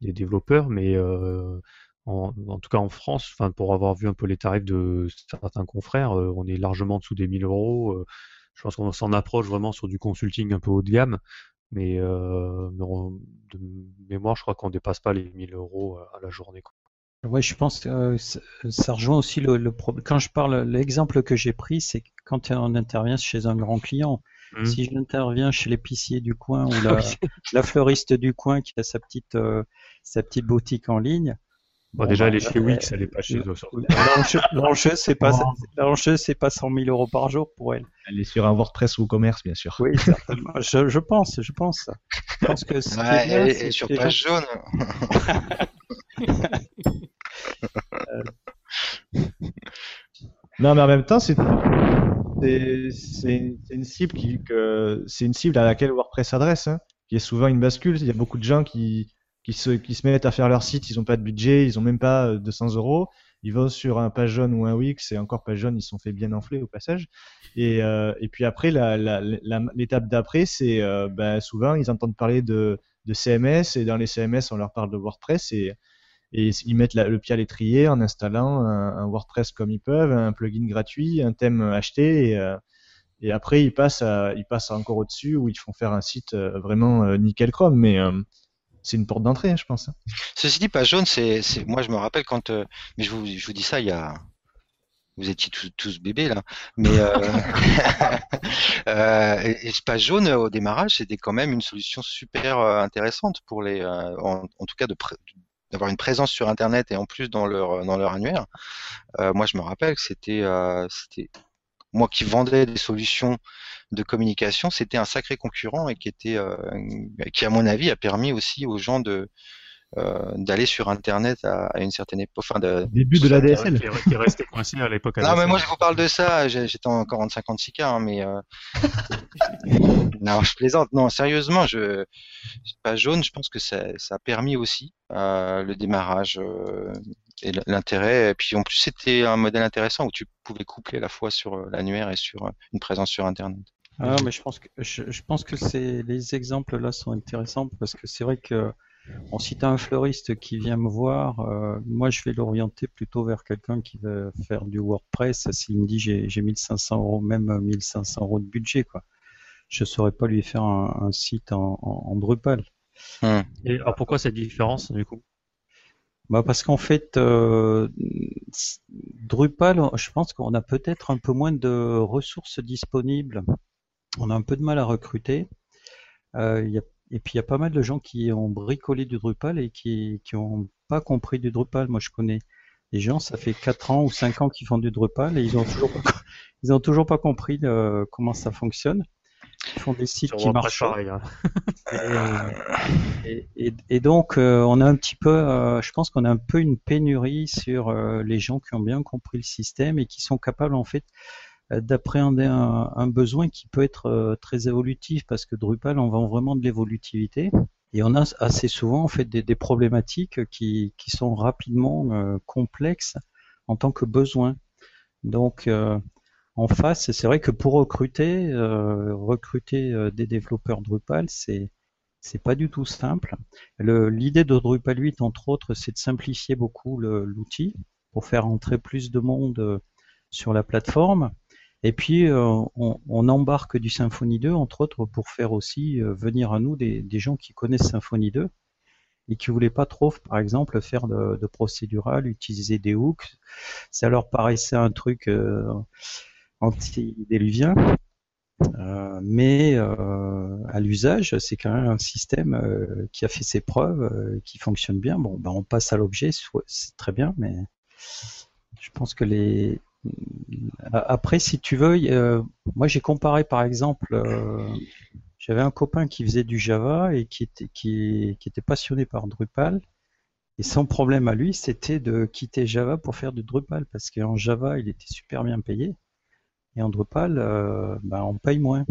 des développeurs, mais en, en, tout cas en France, enfin, pour avoir vu un peu les tarifs de certains confrères, on est largement en dessous des 1000 euros je pense qu'on s'en approche vraiment sur du consulting un peu haut de gamme. Mais, euh, de mémoire, je crois qu'on dépasse pas les 1000 euros à la journée. Quoi. Ouais, je pense que euh, ça rejoint aussi le, le problème. Quand je parle, l'exemple que j'ai pris, c'est quand on intervient chez un grand client. Mmh. Si je interviens chez l'épicier du coin ou la, la, fleuriste du coin qui a sa petite, euh, sa petite boutique en ligne, Bon, déjà, elle est chez Wix, elle n'est pas chez eux. L'enjeu, c'est pas, c'est pas 100 000 euros par jour pour elle. Elle est sur un WordPress ou commerce, bien sûr. Oui, certainement. je, je, pense, je pense. Je pense que c'est. Ouais, elle est sur page jaune. non, mais en même temps, c'est c'est une cible qui que c'est une cible à laquelle WordPress s'adresse, hein, qui est souvent une bascule. Il y a beaucoup de gens qui qui se, qui se mettent à faire leur site, ils n'ont pas de budget, ils ont même pas 200 euh, euros. Ils vont sur un page jaune ou un Wix et encore page jaune, ils sont fait bien enfler au passage. Et, euh, et puis après, l'étape d'après, c'est euh, ben, souvent ils entendent parler de, de CMS et dans les CMS, on leur parle de WordPress et, et ils mettent le pied à l'étrier en installant un, WordPress comme ils peuvent, un plugin gratuit, un thème acheté et, euh, et après ils passent, à, ils passent encore au-dessus où ils font faire un site euh, vraiment nickel chrome. Mais c'est une porte d'entrée, je pense. Hein. Ceci dit, page jaune, c'est, moi je me rappelle quand, euh, mais je vous, je vous dis ça, il y a, vous étiez tous, bébés là, mais euh, euh, jaune au démarrage, c'était quand même une solution super intéressante pour les, en, tout cas de d'avoir une présence sur Internet et en plus dans leur dans leur annuaire. moi, je me rappelle que c'était c'était moi qui vendais des solutions de communication, c'était un sacré concurrent et qui était, euh, qui à mon avis a permis aussi aux gens de euh, d'aller sur Internet à, une certaine époque. Enfin, de, début de la DSL. Qui, restait coincé à l'époque. Non, mais moi je vous parle de ça. J'étais encore en 56K, hein, mais euh... non, je plaisante. Non, sérieusement, je pas jaune. Je pense que ça, ça a permis aussi euh, le démarrage euh, et l'intérêt. Et puis en plus, c'était un modèle intéressant où tu pouvais coupler à la fois sur euh, l'annuaire et sur une présence sur Internet. Ah, mais je pense que je, je pense que c'est les exemples là sont intéressants parce que c'est vrai que tu as un fleuriste qui vient me voir, euh, moi je vais l'orienter plutôt vers quelqu'un qui veut faire du WordPress. S'il me dit j'ai 1500 euros, même 1500 euros de budget, quoi. Je saurais pas lui faire un, site en, Drupal. Hmm. Et alors pourquoi cette différence du coup? Bah parce qu'en fait, euh, Drupal, je pense qu'on a peut-être un peu moins de ressources disponibles. On a un peu de mal à recruter. Euh, et puis il y a pas mal de gens qui ont bricolé du Drupal et qui qui ont pas compris du Drupal. Moi je connais des gens, ça fait 4 ans ou 5 ans qu'ils font du Drupal et ils ont toujours pas, toujours pas compris euh, comment ça fonctionne. Ils font des sites qui marchent. Pareil, hein. et, donc, euh, on a un petit peu, euh, je pense qu'on a un peu une pénurie sur euh, les gens qui ont bien compris le système et qui sont capables, en fait, d'appréhender un, besoin qui peut être très évolutif parce que Drupal, on vend vraiment de l'évolutivité. Et on a assez souvent, en fait, des, des problématiques qui, qui sont rapidement complexes en tant que besoin. Donc, en face, c'est vrai que pour recruter, euh, recruter euh, des développeurs Drupal, c'est c'est pas du tout simple. L'idée de Drupal 8, entre autres, c'est de simplifier beaucoup l'outil pour faire entrer plus de monde euh, sur la plateforme. Et puis, on, embarque du Symfony 2, entre autres, pour faire aussi venir à nous des, des, gens qui connaissent Symfony 2 et qui voulaient pas trop, par exemple, faire de, de procédural, utiliser des hooks. Ça leur paraissait un truc anti-déluvien. Euh, mais euh, à l'usage, c'est quand même un système euh, qui a fait ses preuves, qui fonctionne bien. Bon, ben on passe à l'objet, c'est très bien, mais je pense que les après, si tu veux, moi j'ai comparé par exemple, j'avais un copain qui faisait du Java et qui, qui était passionné par Drupal. Et son problème à lui, c'était de quitter Java pour faire du Drupal parce qu'en Java, il était super bien payé. Et en Drupal, euh, ben, on paye moins.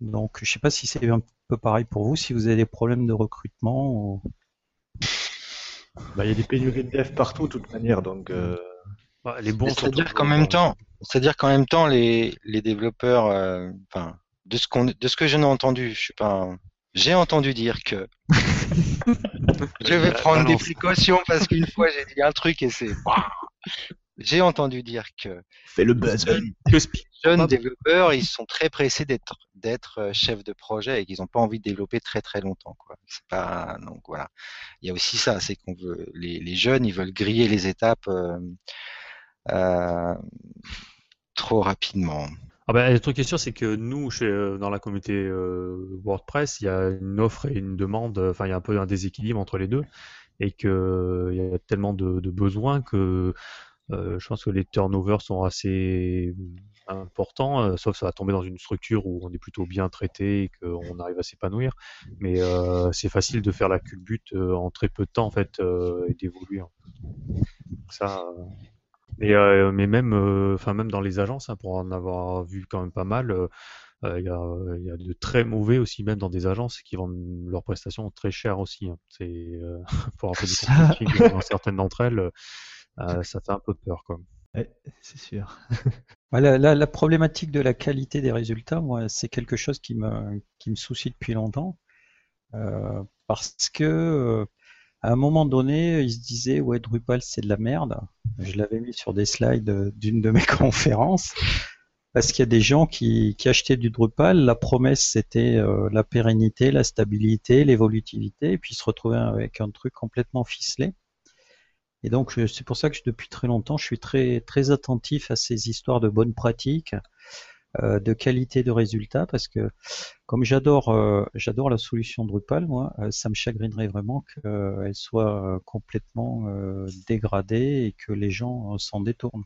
Donc, je sais pas si c'est un peu pareil pour vous, si vous avez des problèmes de recrutement. Bah, il y a des pénuries de dev partout, de toute manière, donc. Euh... les bons. C'est-à-dire qu'en même temps, c'est-à-dire qu'en même temps, les, les développeurs, euh, enfin, de ce qu'on, de ce que je n'ai entendu, je suis pas, j'ai entendu dire que. je vais prendre des précautions parce qu'une fois j'ai dit un truc et c'est j'ai entendu dire que Fais le buzz, les jeunes développeurs, ils sont très pressés d'être d'être euh, chefs de projet et qu'ils n'ont pas envie de développer très très longtemps. Quoi. C'est pas donc voilà. Il y a aussi ça, c'est qu'on veut les, les, jeunes, ils veulent griller les étapes euh, euh, trop rapidement. Ah ben, le truc qui est sûr, c'est que nous, chez, dans la communauté euh, WordPress, il y a une offre et une demande, enfin, il y a un peu un déséquilibre entre les deux, et qu'il y a tellement de, de besoins que euh, je pense que les turnovers sont assez importants, euh, sauf ça va tomber dans une structure où on est plutôt bien traité et qu'on arrive à s'épanouir. Mais euh, c'est facile de faire la culbute en très peu de temps en fait et d'évoluer. Ça. Mais, mais même, enfin même dans les agences, hein, pour en avoir vu quand même pas mal, il y, a, y, a, de très mauvais aussi même dans des agences qui vendent leurs prestations très chères aussi. Hein. C'est pour un peu du dans certaines d'entre elles. Euh, ça fait un peu peur quand même. c'est sûr. la, la, problématique de la qualité des résultats, moi, c'est quelque chose qui me, qui me soucie depuis longtemps. Euh, parce que euh, à un moment donné, il se disait ouais Drupal c'est de la merde. Je l'avais mis sur des slides d'une de mes conférences parce qu'il y a des gens qui, qui achetaient du Drupal. La promesse c'était euh, la pérennité, la stabilité, l'évolutivité, et puis ils se retrouvaient avec un truc complètement ficelé. Et donc c'est pour ça que depuis très longtemps, je suis très très attentif à ces histoires de bonnes pratiques, euh, de qualité de résultats, parce que comme j'adore euh, j'adore la solution Drupal, moi, euh, ça me chagrinerait vraiment qu'elle soit complètement dégradée et que les gens s'en détournent.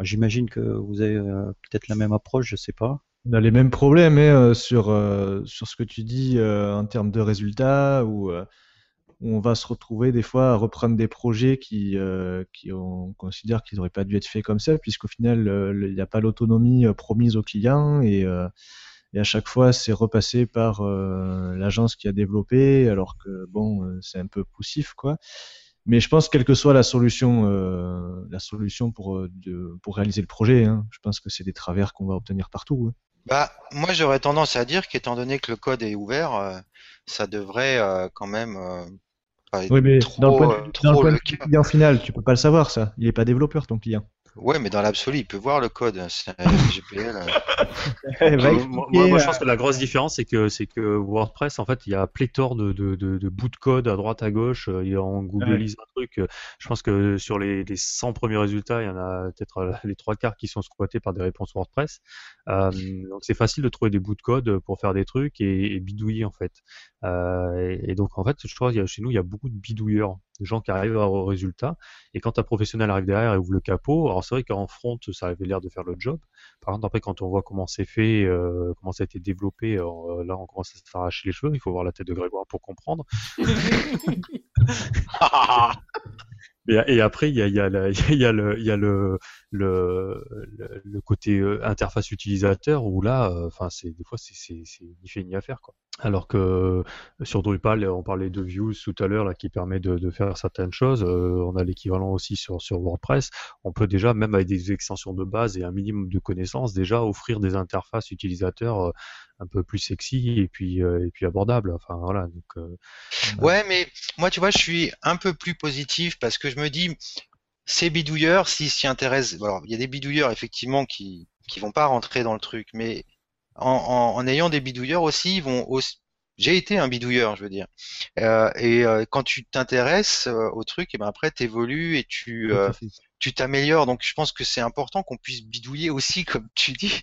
J'imagine que vous avez peut-être la même approche, je sais pas. On a les mêmes problèmes hein, sur sur ce que tu dis en termes de résultats ou on va se retrouver des fois à reprendre des projets qui, euh, qui on considère qu'ils n'auraient pas dû être faits comme ça, puisqu'au final, euh, il n'y a pas l'autonomie euh, promise au client et, et à chaque fois, c'est repassé par l'agence qui a développé, alors que bon, c'est un peu poussif, quoi. Mais je pense, quelle que soit la solution, la solution pour, de, pour réaliser le projet, hein, je pense que c'est des travers qu'on va obtenir partout. Hein. Bah, moi, j'aurais tendance à dire qu'étant donné que le code est ouvert, ça devrait quand même oui, mais dans le point de, vue du client final, tu peux pas le savoir ça. Il n'est pas développeur ton client. Ouais, mais dans l'absolu, il peut voir le code. C'est GPL. Eh, moi, moi, je pense que la grosse différence, c'est que c'est que WordPress, en fait, il y a pléthore de, de, de, de bouts de code à droite à gauche. Euh, il y a en Googleise un truc. Euh, je pense que sur les, les 100 premiers résultats, il y en a peut-être euh, les trois quarts qui sont squattés par des réponses WordPress. Euh, donc c'est facile de trouver des bouts de code pour faire des trucs et, et bidouiller en fait. Euh, et, et, donc en fait, je crois que chez nous, il y a beaucoup de bidouilleurs de gens qui arrivent au résultat. Et quand un professionnel arrive derrière et ouvre le capot, alors c'est vrai qu'en front, ça avait l'air de faire le job. Par contre, après, quand on voit comment c'est fait, euh, comment ça a été développé, euh, là, on commence à s'arracher les cheveux. Il faut voir la tête de Grégoire pour comprendre. Et, après, il y a, y, a il y a le, il y a le, le, le, côté euh, interface utilisateur où là, enfin, c'est des fois, c'est ni fait ni à faire, quoi. Alors que euh, sur Drupal, on parlait de views tout à l'heure là qui permet de, faire certaines choses. on a l'équivalent aussi sur, sur WordPress. On peut déjà, même avec des extensions de base et un minimum de connaissances, déjà offrir des interfaces utilisateurs un peu plus sexy et puis et puis abordable. Enfin voilà. Ouais, mais moi, tu vois, je suis un peu plus positif parce que je me dis ces bidouilleurs, s'ils s'y intéressent, alors il y a des bidouilleurs effectivement qui qui vont pas rentrer dans le truc, mais en, en, ayant des bidouilleurs aussi, ils vont aussi, j'ai été un bidouilleur, je veux dire. Euh, et euh, quand tu t'intéresses euh, au truc, et ben après t'évolues et tu euh, tu t'améliores. Donc je pense que c'est important qu'on puisse bidouiller aussi, comme tu dis,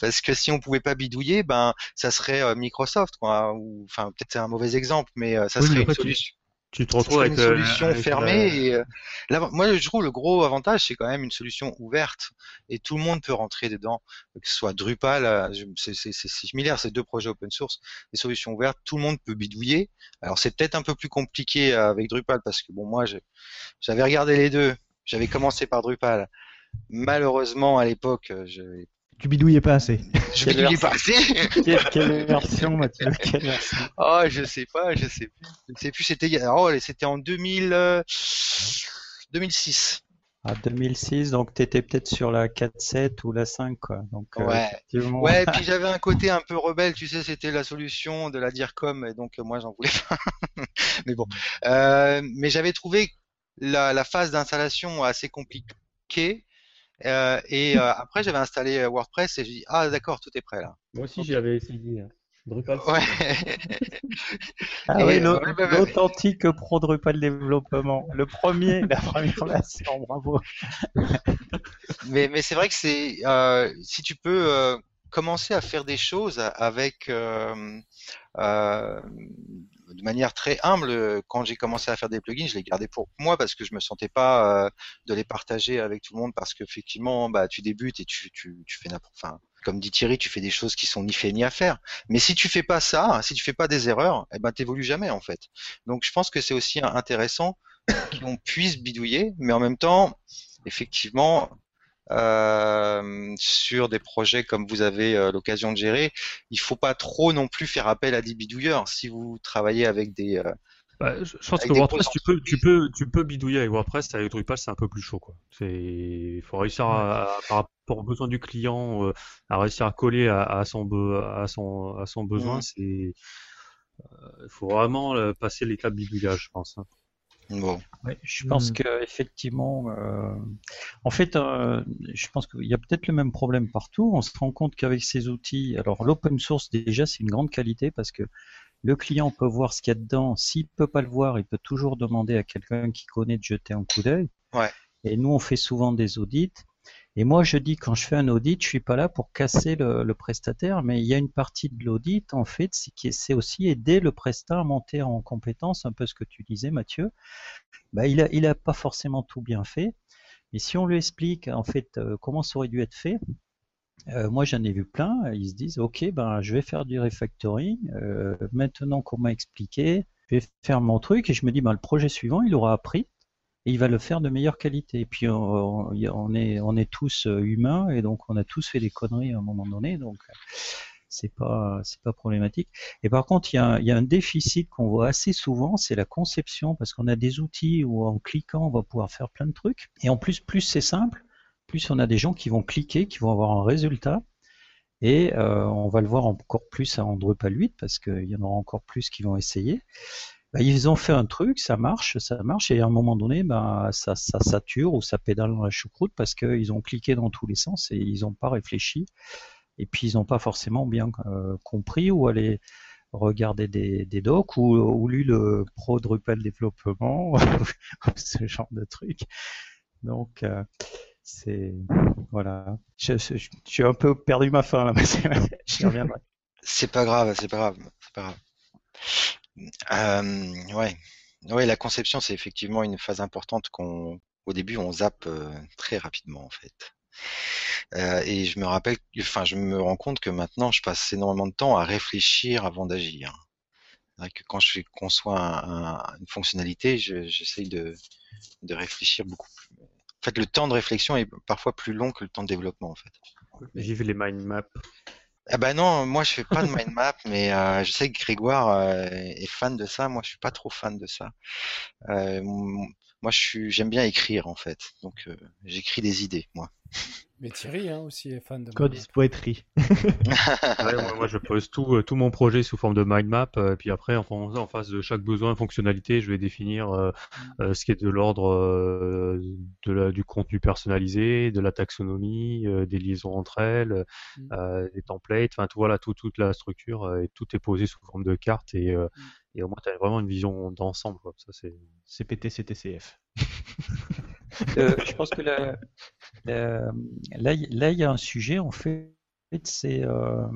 parce que si on pouvait pas bidouiller, ben ça serait Microsoft, quoi. Ou enfin peut-être c'est un mauvais exemple, mais ça serait une solution. Tu te retrouves avec une euh, solution fermée. Et, euh, là, moi, je trouve le gros avantage, c'est quand même une solution ouverte et tout le monde peut rentrer dedans, que ce soit Drupal, euh, c'est similaire, c'est deux projets open source, des solutions ouvertes, tout le monde peut bidouiller. Alors c'est peut-être un peu plus compliqué avec Drupal parce que bon, moi, j'avais regardé les deux, j'avais commencé par Drupal. Malheureusement, à l'époque, je tu bidouillais pas assez. Je bidouillais pas assez. quelle, version, Mathieu Quelle version? Oh, je sais pas, je sais plus. Je sais plus, c'était oh, c'était en 2000, 2006. Ah, 2006, donc tu étais peut-être sur la 4.7 ou la 5, quoi. Donc, euh, ouais. ouais, et puis j'avais un côté un peu rebelle, tu sais, c'était la solution de la DIRCOM, et donc euh, moi j'en voulais pas. mais bon. Euh, mais j'avais trouvé la, la phase d'installation assez compliquée, euh, et euh, après, j'avais installé euh, WordPress et j'ai dit ah d'accord, tout est prêt là. Moi aussi, j'avais essayé. Hein. Drupal. Ouais. ah oui, l'authentique pro Drupal développement. Le premier, la première version, bravo. mais mais c'est vrai que c'est euh, si tu peux euh, commencer à faire des choses avec euh, de manière très humble, euh, quand j'ai commencé à faire des plugins, je les gardais pour moi parce que je me sentais pas euh, de les partager avec tout le monde parce qu'effectivement, bah, tu débutes et tu, tu, tu fais n'importe, enfin, comme dit Thierry, tu fais des choses qui sont ni fait ni à faire. Mais si tu fais pas ça, si tu fais pas des erreurs, eh ben, t'évolues jamais, en fait. Donc, je pense que c'est aussi intéressant qu'on puisse bidouiller, mais en même temps, effectivement, euh, sur des projets comme vous avez euh, l'occasion de gérer, il faut pas trop non plus faire appel à des bidouilleurs. Si vous travaillez avec des euh, bah, je pense que WordPress, tu peux, tu peux, tu peux bidouiller avec WordPress. Avec Drupal, c'est un peu plus chaud, quoi. Il faut réussir à, par rapport aux besoins du client, à réussir à coller à, son, à son, à son besoin. Mmh. Il faut vraiment passer l'étape bidouillage, je pense. Hein. Bon. je pense hmm. que effectivement, euh, en fait, euh, je pense qu'il y a peut-être le même problème partout. On se rend compte qu'avec ces outils, alors l'open source déjà c'est une grande qualité parce que le client peut voir ce qu'il y a dedans. S'il peut pas le voir, il peut toujours demander à quelqu'un qui connaît de jeter un coup d'œil. Ouais. Et nous, on fait souvent des audits. Et moi, je dis quand je fais un audit, je suis pas là pour casser le, prestataire, mais il y a une partie de l'audit, en fait, c'est aussi aider le prestat à monter en compétence, un peu ce que tu disais, Mathieu. Bah, il a, il a pas forcément tout bien fait, mais si on lui explique, en fait, euh, comment ça aurait dû être fait, euh, moi, j'en ai vu plein. Ils se disent, OK, ben, je vais faire du refactoring. Euh, maintenant qu'on m'a expliqué, je vais faire mon truc et je me dis, ben, le projet suivant, il aura appris et il va le faire de meilleure qualité. Et puis on, est tous euh, humains et donc on a tous fait des conneries à un moment donné, donc c'est pas pas problématique. Et par contre, il y a, un déficit qu'on voit assez souvent, c'est la conception, parce qu'on a des outils où en cliquant on va pouvoir faire plein de trucs. Et en plus, plus c'est simple, plus on a des gens qui vont cliquer, qui vont avoir un résultat. Et euh, on va le voir encore plus à Drupal 8 parce qu'il y en aura encore plus qui vont essayer. Bah, ils ont fait un truc, ça marche, ça marche, et à un moment donné, bah, ça, ça sature ou ça pédale dans la choucroute parce qu'ils ont cliqué dans tous les sens et ils n'ont pas réfléchi. Et puis ils n'ont pas forcément bien euh, compris ou aller regarder des, des docs ou, ou lu le Pro Drupal développement, ce genre de truc. Donc euh, c'est voilà. Je, suis un peu perdu ma fin là, mais je C'est pas grave, c'est pas grave, c'est pas grave. Euh, ouais. Oui, la conception, c'est effectivement une phase importante qu'on, au début, on zappe très rapidement, en fait. Et je me rappelle, enfin, je me rends compte que maintenant, je passe énormément de temps à réfléchir avant d'agir. Que quand je conçois une fonctionnalité, j'essaye de, de réfléchir beaucoup. En fait, le temps de réflexion est parfois plus long que le temps de développement, en fait. Vive les mind maps. Ah bah non, moi je fais pas de mind map, mais euh, je sais que Grégoire euh, est fan de ça. Moi, je suis pas trop fan de ça. Euh, moi, je suis, j'aime bien écrire en fait. Donc, j'écris des idées, moi. Mais Thierry hein, aussi est fan de Code poétrie. moi, je pose tout, euh, tout mon projet sous forme de mind map, euh, et puis après, en, en face de chaque besoin fonctionnalité, je vais définir euh, mm. ce qui est de l'ordre du contenu personnalisé, de la taxonomie, des liaisons entre elles, mm. des templates, enfin tout voilà, tout, toute la structure et tout est posé sous forme de carte et, mm. et au moins tu as vraiment une vision d'ensemble. Ça c'est CPT CTCF. Euh, je pense que là, il y a un sujet, en fait, c'est. Euh,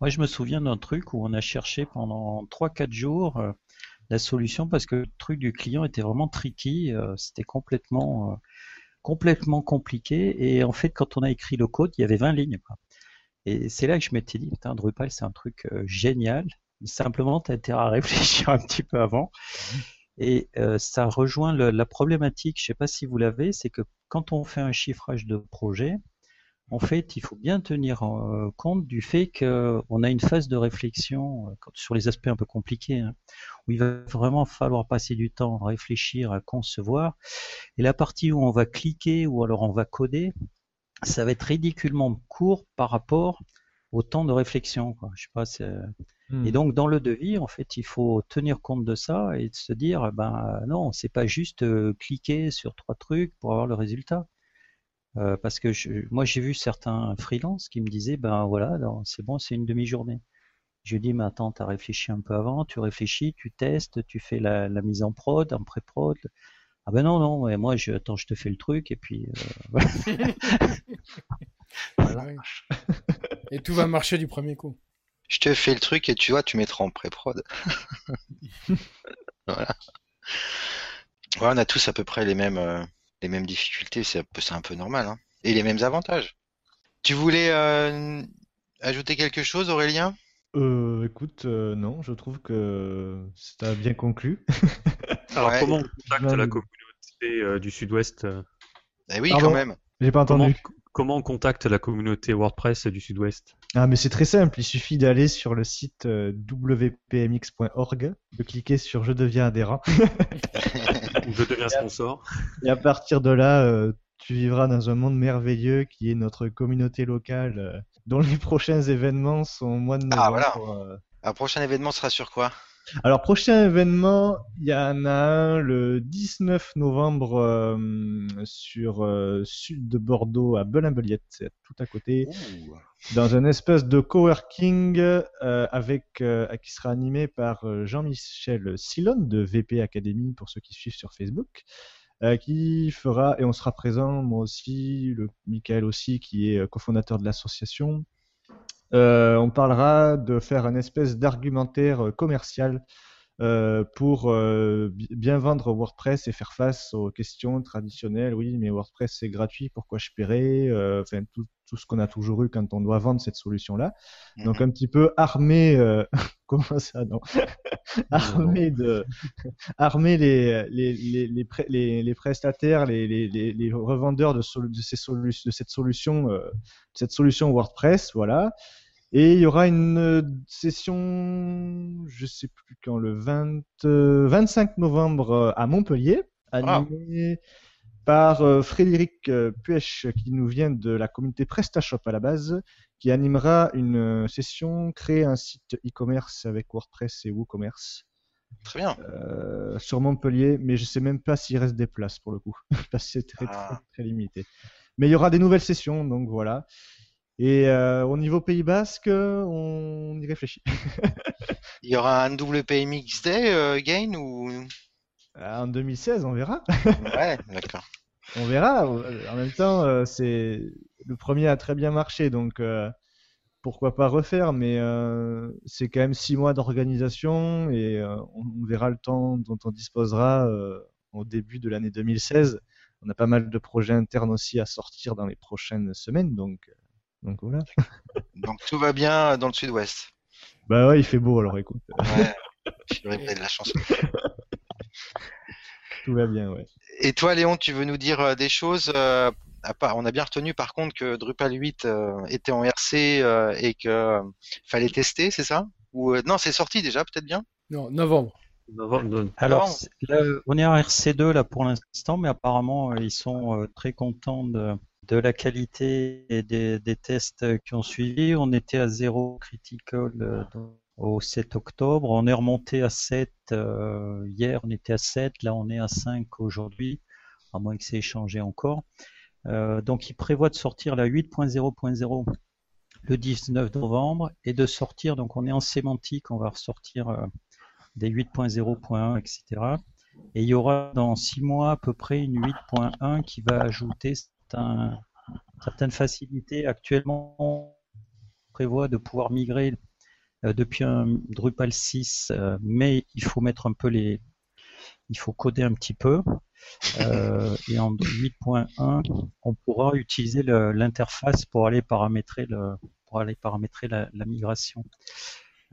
moi, je me souviens d'un truc où on a cherché pendant 3-4 jours euh, la solution parce que le truc du client était vraiment tricky, c'était complètement, complètement compliqué. Et en fait, quand on a écrit le code, il y avait 20 lignes. Et c'est là que je m'étais dit, putain, Drupal, c'est un truc génial. Simplement, tu as intérêt à réfléchir un petit peu avant. Et euh, ça rejoint le, la problématique, je ne sais pas si vous l'avez, c'est que quand on fait un chiffrage de projet, en fait, il faut bien tenir euh, compte du fait qu'on a une phase de réflexion euh, sur les aspects un peu compliqués, hein, où il va vraiment falloir passer du temps à réfléchir, à concevoir. Et la partie où on va cliquer ou alors on va coder, ça va être ridiculement court par rapport au temps de réflexion. Quoi. Je sais pas, et hmm. donc dans le devis, en fait, il faut tenir compte de ça et de se dire, ben non, c'est pas juste euh, cliquer sur trois trucs pour avoir le résultat. Euh, parce que moi j'ai vu certains freelances qui me disaient, ben voilà, c'est bon, c'est une demi-journée. Je dis, mais attends, tu as réfléchi un peu avant, tu réfléchis, tu testes, tu fais la, mise en prod, en pré-prod. Ah ben non, non, mais moi, je, attends, je te fais le truc et puis... Euh, et tout va marcher du premier coup je te fais le truc et tu vois, tu mettras en pré-prod. voilà. on a tous à peu près les mêmes, euh, les mêmes difficultés, c'est un, peu normal. Hein. Et les mêmes avantages. Tu voulais euh, ajouter quelque chose, Aurélien? Euh, Écoute, non, je trouve que ça bien conclu. Alors, comment on contacte la communauté du Sud-Ouest? Eh oui, quand même. J'ai pas entendu. Comment on contacte la communauté WordPress du Sud-Ouest? Ah, mais c'est très simple. Il suffit d'aller sur le site euh, wpmx.org, de cliquer sur Je deviens adhérent. Ou Je deviens sponsor. Et à partir de là, euh, tu vivras dans un monde merveilleux qui est notre communauté locale, euh, dont les prochains événements sont au mois de novembre. Ah, voilà. Un prochain événement sera sur quoi? Alors, prochain événement, il y en a un le 19 novembre euh, sur euh, sud de Bordeaux à Belin-Beliette, c'est tout à côté, dans un espèce de coworking euh, avec qui sera animé par Jean-Michel Silon de VP Academy pour ceux qui suivent sur Facebook. qui fera, et on sera présent, moi aussi, le Michael aussi, qui est cofondateur de l'association, euh, on parlera de faire un espèce d'argumentaire euh, commercial euh, pour bien vendre WordPress et faire face aux questions traditionnelles. Oui, mais WordPress c'est gratuit, pourquoi je paierais Enfin, tout, ce qu'on a toujours eu quand on doit vendre cette solution-là. Mhm. Donc un petit peu armé, comment ça non? Armé de, armé les les les les, les, prestataires, les, les, les revendeurs de, de, ces de cette solution, cette solution WordPress, voilà. Et il y aura une euh, session, je sais plus quand, le 20, 25 euh, novembre euh, à Montpellier, animée par Frédéric Puech, qui nous vient de la communauté PrestaShop à la base, qui animera une session créer un site e-commerce avec WordPress et WooCommerce. Très bien. sur Montpellier, mais je sais même pas s'il reste des places pour le coup, parce que c'est très, très, ah. très limité. Mais il y aura des nouvelles sessions, donc voilà. Et euh, au niveau Pays Basque, on y réfléchit. Il y aura un WPMX Day euh, gain ou? En 2016, on verra. ouais, d'accord. On verra. En même temps, euh, c'est le premier a très bien marché, donc pourquoi pas refaire, mais euh, c'est quand même six mois d'organisation et euh, on, verra le temps dont on disposera euh, au début de l'année 2016. On a pas mal de projets internes aussi à sortir dans les prochaines semaines, donc, donc voilà. donc tout va bien dans le sud-ouest. Bah ouais, il fait beau alors écoute. Ouais, de la chance. tout va bien, ouais. Et toi, Léon, tu veux nous dire des choses on a bien retenu par contre que Drupal 8 euh, était en RC euh, et que euh, fallait tester, c'est ça? Ou non, c'est sorti déjà, peut-être bien? Non, novembre. Alors, on est en RC2 là pour l'instant, mais apparemment ils sont très contents de, la qualité et des, tests qui ont suivi. On était à 0 critical au 7 octobre. On est remonté à 7 hier, on était à 7, là on est à 5 aujourd'hui, à moins que c'est échangé encore. Euh, donc il prévoit de sortir la 8.0.0 le 19 novembre et de sortir, donc on est en sémantique, on va ressortir euh, des 8.0.1, etc. Et il y aura dans six mois à peu près une 8.1 qui va ajouter certaines facilités. Actuellement, on prévoit de pouvoir migrer euh, depuis un Drupal 6, mais il faut mettre un peu les, il faut coder un petit peu. Euh, et en 8.1, on pourra utiliser l'interface pour aller paramétrer le, pour aller paramétrer la, migration.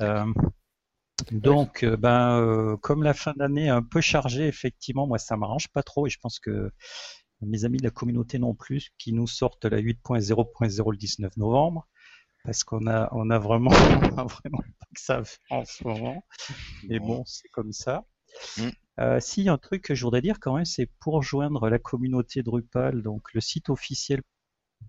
Euh, donc, euh, ben, comme la fin d'année est un peu chargée, effectivement, moi ça m'arrange pas trop et je pense que mes amis de la communauté non plus, qui nous sortent la 8.0.0 le 19 novembre, parce qu'on a, on a vraiment, vraiment pas que ça en ce moment. Mais bon, c'est comme ça. Mm. Euh, si, un truc que je voudrais dire quand même, c'est pour rejoindre la communauté Drupal, donc le site officiel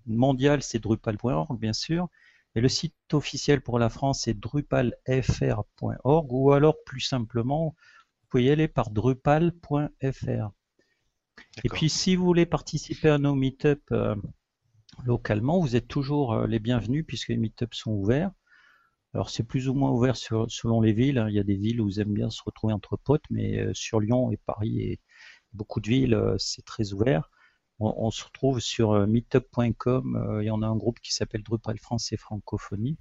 mondial, c'est drupal.org, bien sûr, et le site officiel pour la France, c'est drupalfr.org, ou alors, plus simplement, vous pouvez y aller par drupal.fr. Et puis, si vous voulez participer à nos meet-up euh, localement, vous êtes toujours euh, les bienvenus puisque les meet-ups sont ouverts. Alors c'est plus ou moins ouvert selon les villes. Hein. Il y a des villes où ils aiment bien se retrouver entre potes, mais euh, sur Lyon et Paris et beaucoup de villes, euh, c'est très ouvert. On, se retrouve sur meetup.com. il y en a un groupe qui s'appelle Drupal France et Francophonie.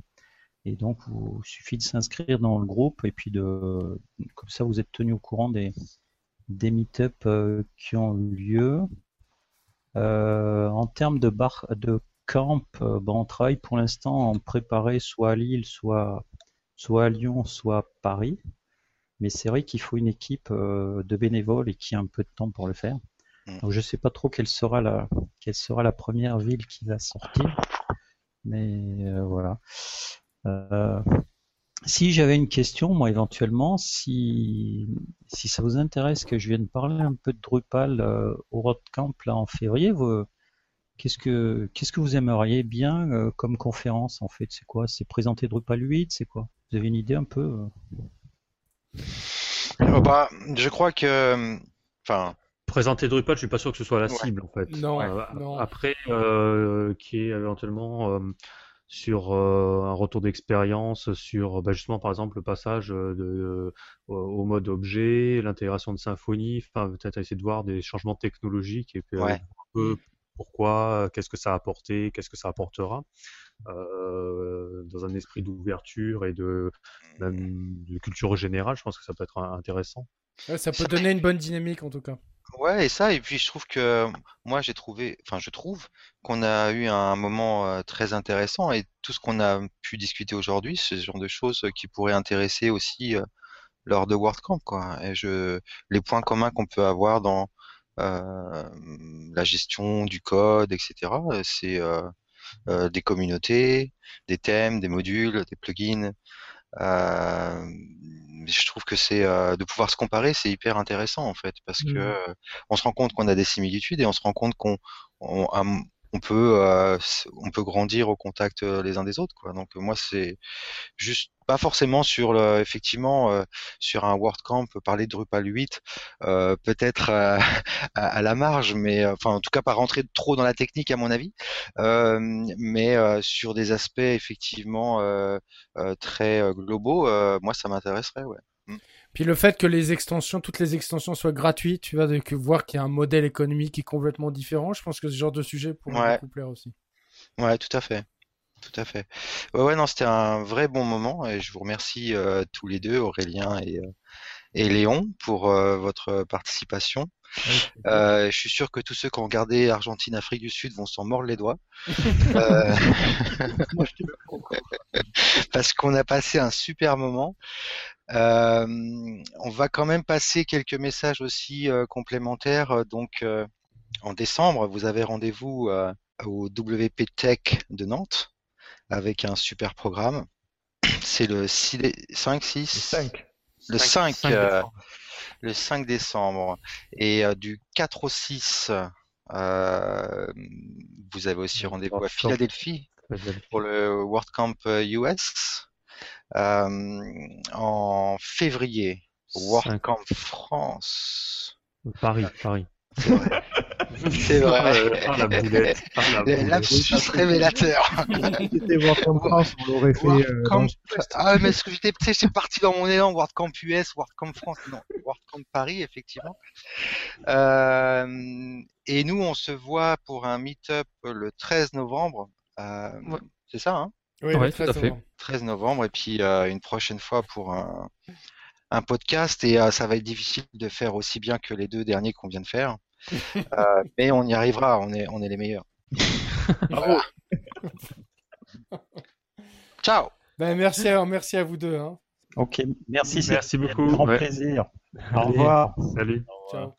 Et donc, il suffit de s'inscrire dans le groupe et puis de, comme ça, vous êtes tenu au courant des, des meet qui ont eu lieu. en termes de, bar, de camp, euh, on travaille pour l'instant en préparé soit à Lille, soit, soit à Lyon, soit à Paris. Mais c'est vrai qu'il faut une équipe euh, de bénévoles et qui a un peu de temps pour le faire. Mm. Donc je sais pas trop quelle sera la quelle sera la première ville qui va sortir, mais euh, voilà. Si j'avais une question, moi éventuellement, si si ça vous intéresse que je vienne parler un peu de Drupal au Roadcamp là en février, vous, Qu'est-ce que qu'est-ce que vous aimeriez bien euh, comme conférence en fait? C'est quoi? C'est présenter Drupal 8 C'est quoi? Vous avez une idée un peu euh? oh, bah, je crois que, enfin, présenter Drupal, je suis pas sûr que ce soit la cible en fait. Non. Euh, non. Après, qui est éventuellement sur un retour d'expérience, sur bah, justement par exemple le passage de, au mode objet, l'intégration de Symfony, enfin peut-être essayer de voir des changements technologiques et puis un peu pourquoi, qu'est-ce que ça a apporté, qu'est-ce que ça apportera, euh, dans un esprit d'ouverture et de, de culture générale, je pense que ça peut être intéressant. ça peut donner une bonne dynamique en tout cas. Ouais, et ça, et puis je trouve que moi j'ai trouvé, enfin je trouve qu'on a eu un moment très intéressant et tout ce qu'on a pu discuter aujourd'hui, c'est ce genre de choses qui pourraient intéresser aussi lors de WordCamp, quoi. Et je, les points communs qu'on peut avoir dans euh, la gestion du code, etc. C'est des communautés, des thèmes, des modules, des plugins. Je trouve que c'est de pouvoir se comparer, c'est hyper intéressant en fait, parce que mmh. on se rend compte qu'on a des similitudes et on se rend compte qu'on on peut euh, on peut grandir au contact euh, les uns des autres quoi. Donc moi c'est juste pas forcément sur le, effectivement euh, sur un WordCamp parler de Drupal 8 peut-être à, la marge mais enfin en tout cas pas rentrer trop dans la technique à mon avis mais sur des aspects effectivement très globaux moi ça m'intéresserait ouais. Mmh. Puis le fait que les extensions, toutes les extensions soient gratuites, tu vas voir qu'il y a un modèle économique qui est complètement différent. Je pense que ce genre de sujet pourrait beaucoup plaire aussi. Ouais, tout à fait. tout à fait. Ouais, ouais, non, c'était un vrai bon moment et je vous remercie euh, tous les deux, Aurélien et, euh, et Léon, pour euh, votre participation. Euh, je suis sûr que tous ceux qui ont regardé Argentine-Afrique du Sud vont s'en mordre les doigts. Euh, Parce qu'on a passé un super moment. Euh, on va quand même passer quelques messages aussi euh, complémentaires. Donc, euh, en décembre, vous avez rendez-vous euh, au WP Tech de Nantes avec un super programme. C'est le 6, 5, 6, 5. le 5, euh, le 5 décembre. Et euh, du 4 au 6, euh, vous avez aussi rendez-vous à. Philadelphie pour le WordCamp US. Euh, en février, WordCamp France. Paris, Paris. Vrai. C'est vrai. Ah, la boulette. Ah, révélateur. C'était comme France, on l'aurait fait. euh, dans WordCamp. Ah, mais ce que j'étais, tu sais, j'étais parti dans mon élan, WordCamp US, WordCamp France, non, WordCamp Paris, effectivement. Euh, et nous, on se voit pour un meet-up le 13 novembre. Euh, Ouais. C'est ça, hein? Oui, Ouais, tout à 13 fait. novembre. 13 novembre, et puis euh, une prochaine fois pour un, un podcast. Et euh, ça va être difficile de faire aussi bien que les deux derniers qu'on vient de faire. Euh, mais on y arrivera, on est, on est les meilleurs. Voilà. Ciao Ben, merci, à, merci à vous deux. Hein. Ok, merci. Merci beaucoup. Grand Ouais. plaisir. Au Allez, revoir. Salut. Ciao.